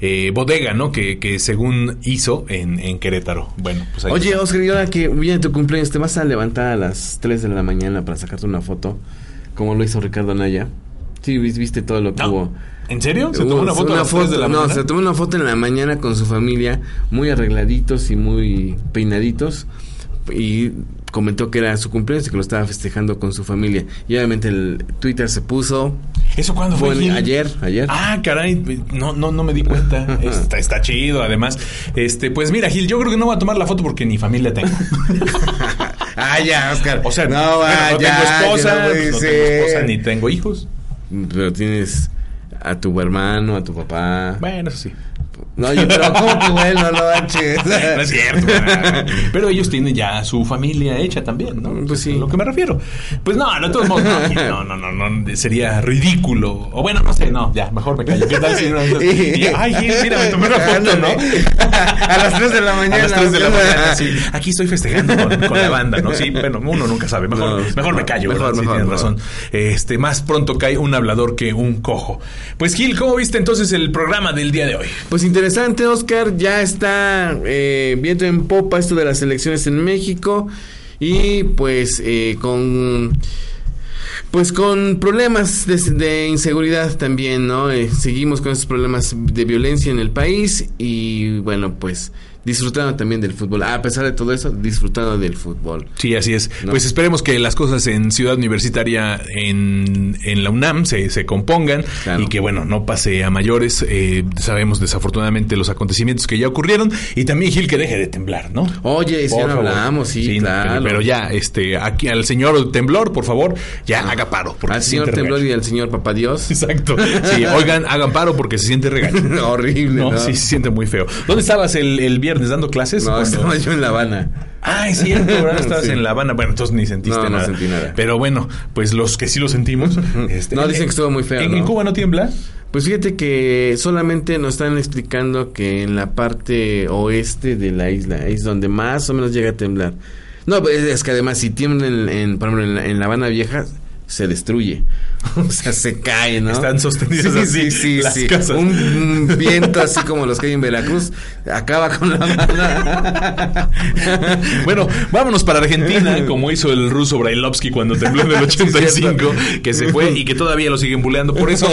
Speaker 3: eh, bodega, ¿no? Que, que según hizo en, en Querétaro. Bueno, pues ahí
Speaker 4: Oye,
Speaker 3: está.
Speaker 4: Oscar, y ahora que viene tu cumpleaños, ¿te vas a levantar a las 3 de la mañana para sacarte una foto? Como lo hizo Ricardo Anaya. Sí, vis- viste todo lo que
Speaker 3: No,
Speaker 4: hubo.
Speaker 3: ¿En serio? ¿Se tomó una foto a las tres de la
Speaker 4: no,
Speaker 3: mañana?
Speaker 4: se tomó una foto en la mañana con su familia, muy arregladitos y muy peinaditos. Y comentó que era su cumpleaños y que lo estaba festejando con su familia. Y obviamente el Twitter se puso.
Speaker 3: ¿Eso cuándo fue? Gil?
Speaker 4: ayer, ayer.
Speaker 3: Ah, caray, no, no, no me di cuenta. Está, está chido, además. Este, pues mira, Gil, yo creo que no voy a tomar la foto porque ni familia tengo.
Speaker 4: Ah, ya, Oscar.
Speaker 3: O sea,
Speaker 4: no,
Speaker 3: bueno,
Speaker 4: ah,
Speaker 3: no
Speaker 4: ya,
Speaker 3: tengo esposa,
Speaker 4: ya no
Speaker 3: pues tengo esposa ni tengo hijos.
Speaker 4: Pero tienes a tu hermano, a tu papá.
Speaker 3: Bueno, sí.
Speaker 4: No, oye, pero ¿cómo que bueno, no manches?
Speaker 3: No es cierto. ¿verdad? Pero ellos tienen ya su familia hecha también, ¿no?
Speaker 4: Pues sí.
Speaker 3: A lo que me refiero. Pues no, de todos modos, no, no, no, no, no, sería ridículo. O bueno, no sé, no, ya, mejor me callo. ¿Qué tal si no? Y, ay, Gil, mira, me tomé una foto, ¿no?
Speaker 4: A las 3 de la mañana.
Speaker 3: A las 3 de la mañana, sí. Aquí estoy festejando con, con la banda, ¿no? Sí, bueno, uno nunca sabe. Mejor,
Speaker 4: No,
Speaker 3: mejor me callo,
Speaker 4: mejor,
Speaker 3: ¿verdad? Sí,
Speaker 4: mejor,
Speaker 3: tienes
Speaker 4: mejor.
Speaker 3: razón. Este, más pronto cae un hablador que un cojo. Pues Gil, ¿cómo viste entonces el programa del día de hoy?
Speaker 4: Pues interesante, Oscar. Ya está eh, viendo en popa esto de las elecciones en México. Y pues eh, con Pues con problemas de, de inseguridad también, ¿no? Eh, seguimos con estos problemas de violencia en el país y bueno, pues disfrutando también del fútbol. A pesar de todo eso, disfrutando del fútbol.
Speaker 3: Sí, así es.
Speaker 4: ¿No?
Speaker 3: Pues esperemos que las cosas en Ciudad Universitaria, en, en la UNAM, se, se compongan
Speaker 4: Claro.
Speaker 3: y que, bueno, no pase a mayores. Eh, sabemos desafortunadamente los acontecimientos que ya ocurrieron y también Gil que deje de temblar, ¿no?
Speaker 4: Oye, si no hablamos, sí, claro.
Speaker 3: Pero, pero ya, este, aquí al señor Temblor, por favor, ya haga paro.
Speaker 4: al
Speaker 3: se
Speaker 4: señor Temblor y al señor Papá Dios.
Speaker 3: Exacto. Sí, oigan, hagan paro porque se siente regaño.
Speaker 4: Horrible,
Speaker 3: No,
Speaker 4: ¿no?
Speaker 3: sí, se siente muy feo. ¿Dónde estabas el, el viernes dando clases?
Speaker 4: No,
Speaker 3: Cuando-
Speaker 4: estaba yo en La Habana.
Speaker 3: Ah, es cierto, ¿verdad? Estabas
Speaker 4: Sí.
Speaker 3: en La Habana. Bueno, entonces ni sentiste
Speaker 4: No, no
Speaker 3: nada.
Speaker 4: sentí nada.
Speaker 3: Pero bueno, pues los que sí lo sentimos. este,
Speaker 4: No, dicen que estuvo muy feo,
Speaker 3: ¿En,
Speaker 4: ¿no?
Speaker 3: en Cuba no tiembla?
Speaker 4: Pues fíjate que solamente nos están explicando que en la parte oeste de la isla es donde más o menos llega a temblar. No, pues, es que además si tiembla en, en, por ejemplo, en la, en La Habana Vieja, se destruye. O sea, se cae, ¿no?
Speaker 3: Están sostenidas
Speaker 4: sí,
Speaker 3: así
Speaker 4: sí, sí,
Speaker 3: las
Speaker 4: sí.
Speaker 3: casas.
Speaker 4: Un, viento así como los que hay en Veracruz acaba con La.
Speaker 3: Bueno, vámonos para Argentina, como hizo el ruso Brailovsky cuando tembló en el 85, que se fue y que todavía lo siguen buleando. Por eso,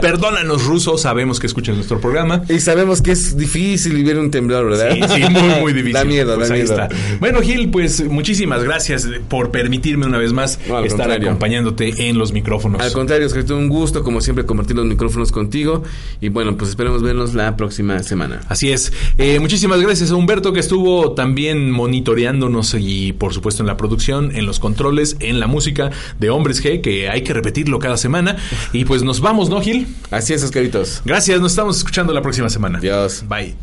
Speaker 3: perdónanos, rusos, sabemos que escuchan nuestro programa.
Speaker 4: y sabemos que es difícil vivir un temblor, ¿verdad?
Speaker 3: Sí, sí, muy, muy difícil.
Speaker 4: Da miedo,
Speaker 3: Pues
Speaker 4: da
Speaker 3: ahí
Speaker 4: miedo.
Speaker 3: está. Bueno, Gil, pues muchísimas gracias por permitirme una vez más
Speaker 4: No,
Speaker 3: estar
Speaker 4: contrario.
Speaker 3: Acompañándote en los micrófonos.
Speaker 4: Al contrario, es que un gusto, como siempre, compartir los micrófonos contigo. Y bueno, pues esperemos vernos la próxima semana.
Speaker 3: Así es. Eh, muchísimas gracias a Humberto que estuvo también monitoreándonos y por supuesto en la producción, en los controles, en la música de Hombres G, que hay que repetirlo cada semana. Y pues nos vamos, ¿no, Gil?
Speaker 4: Así es, Oscaritos.
Speaker 3: Gracias, nos estamos escuchando la próxima semana.
Speaker 4: Adiós.
Speaker 3: Bye.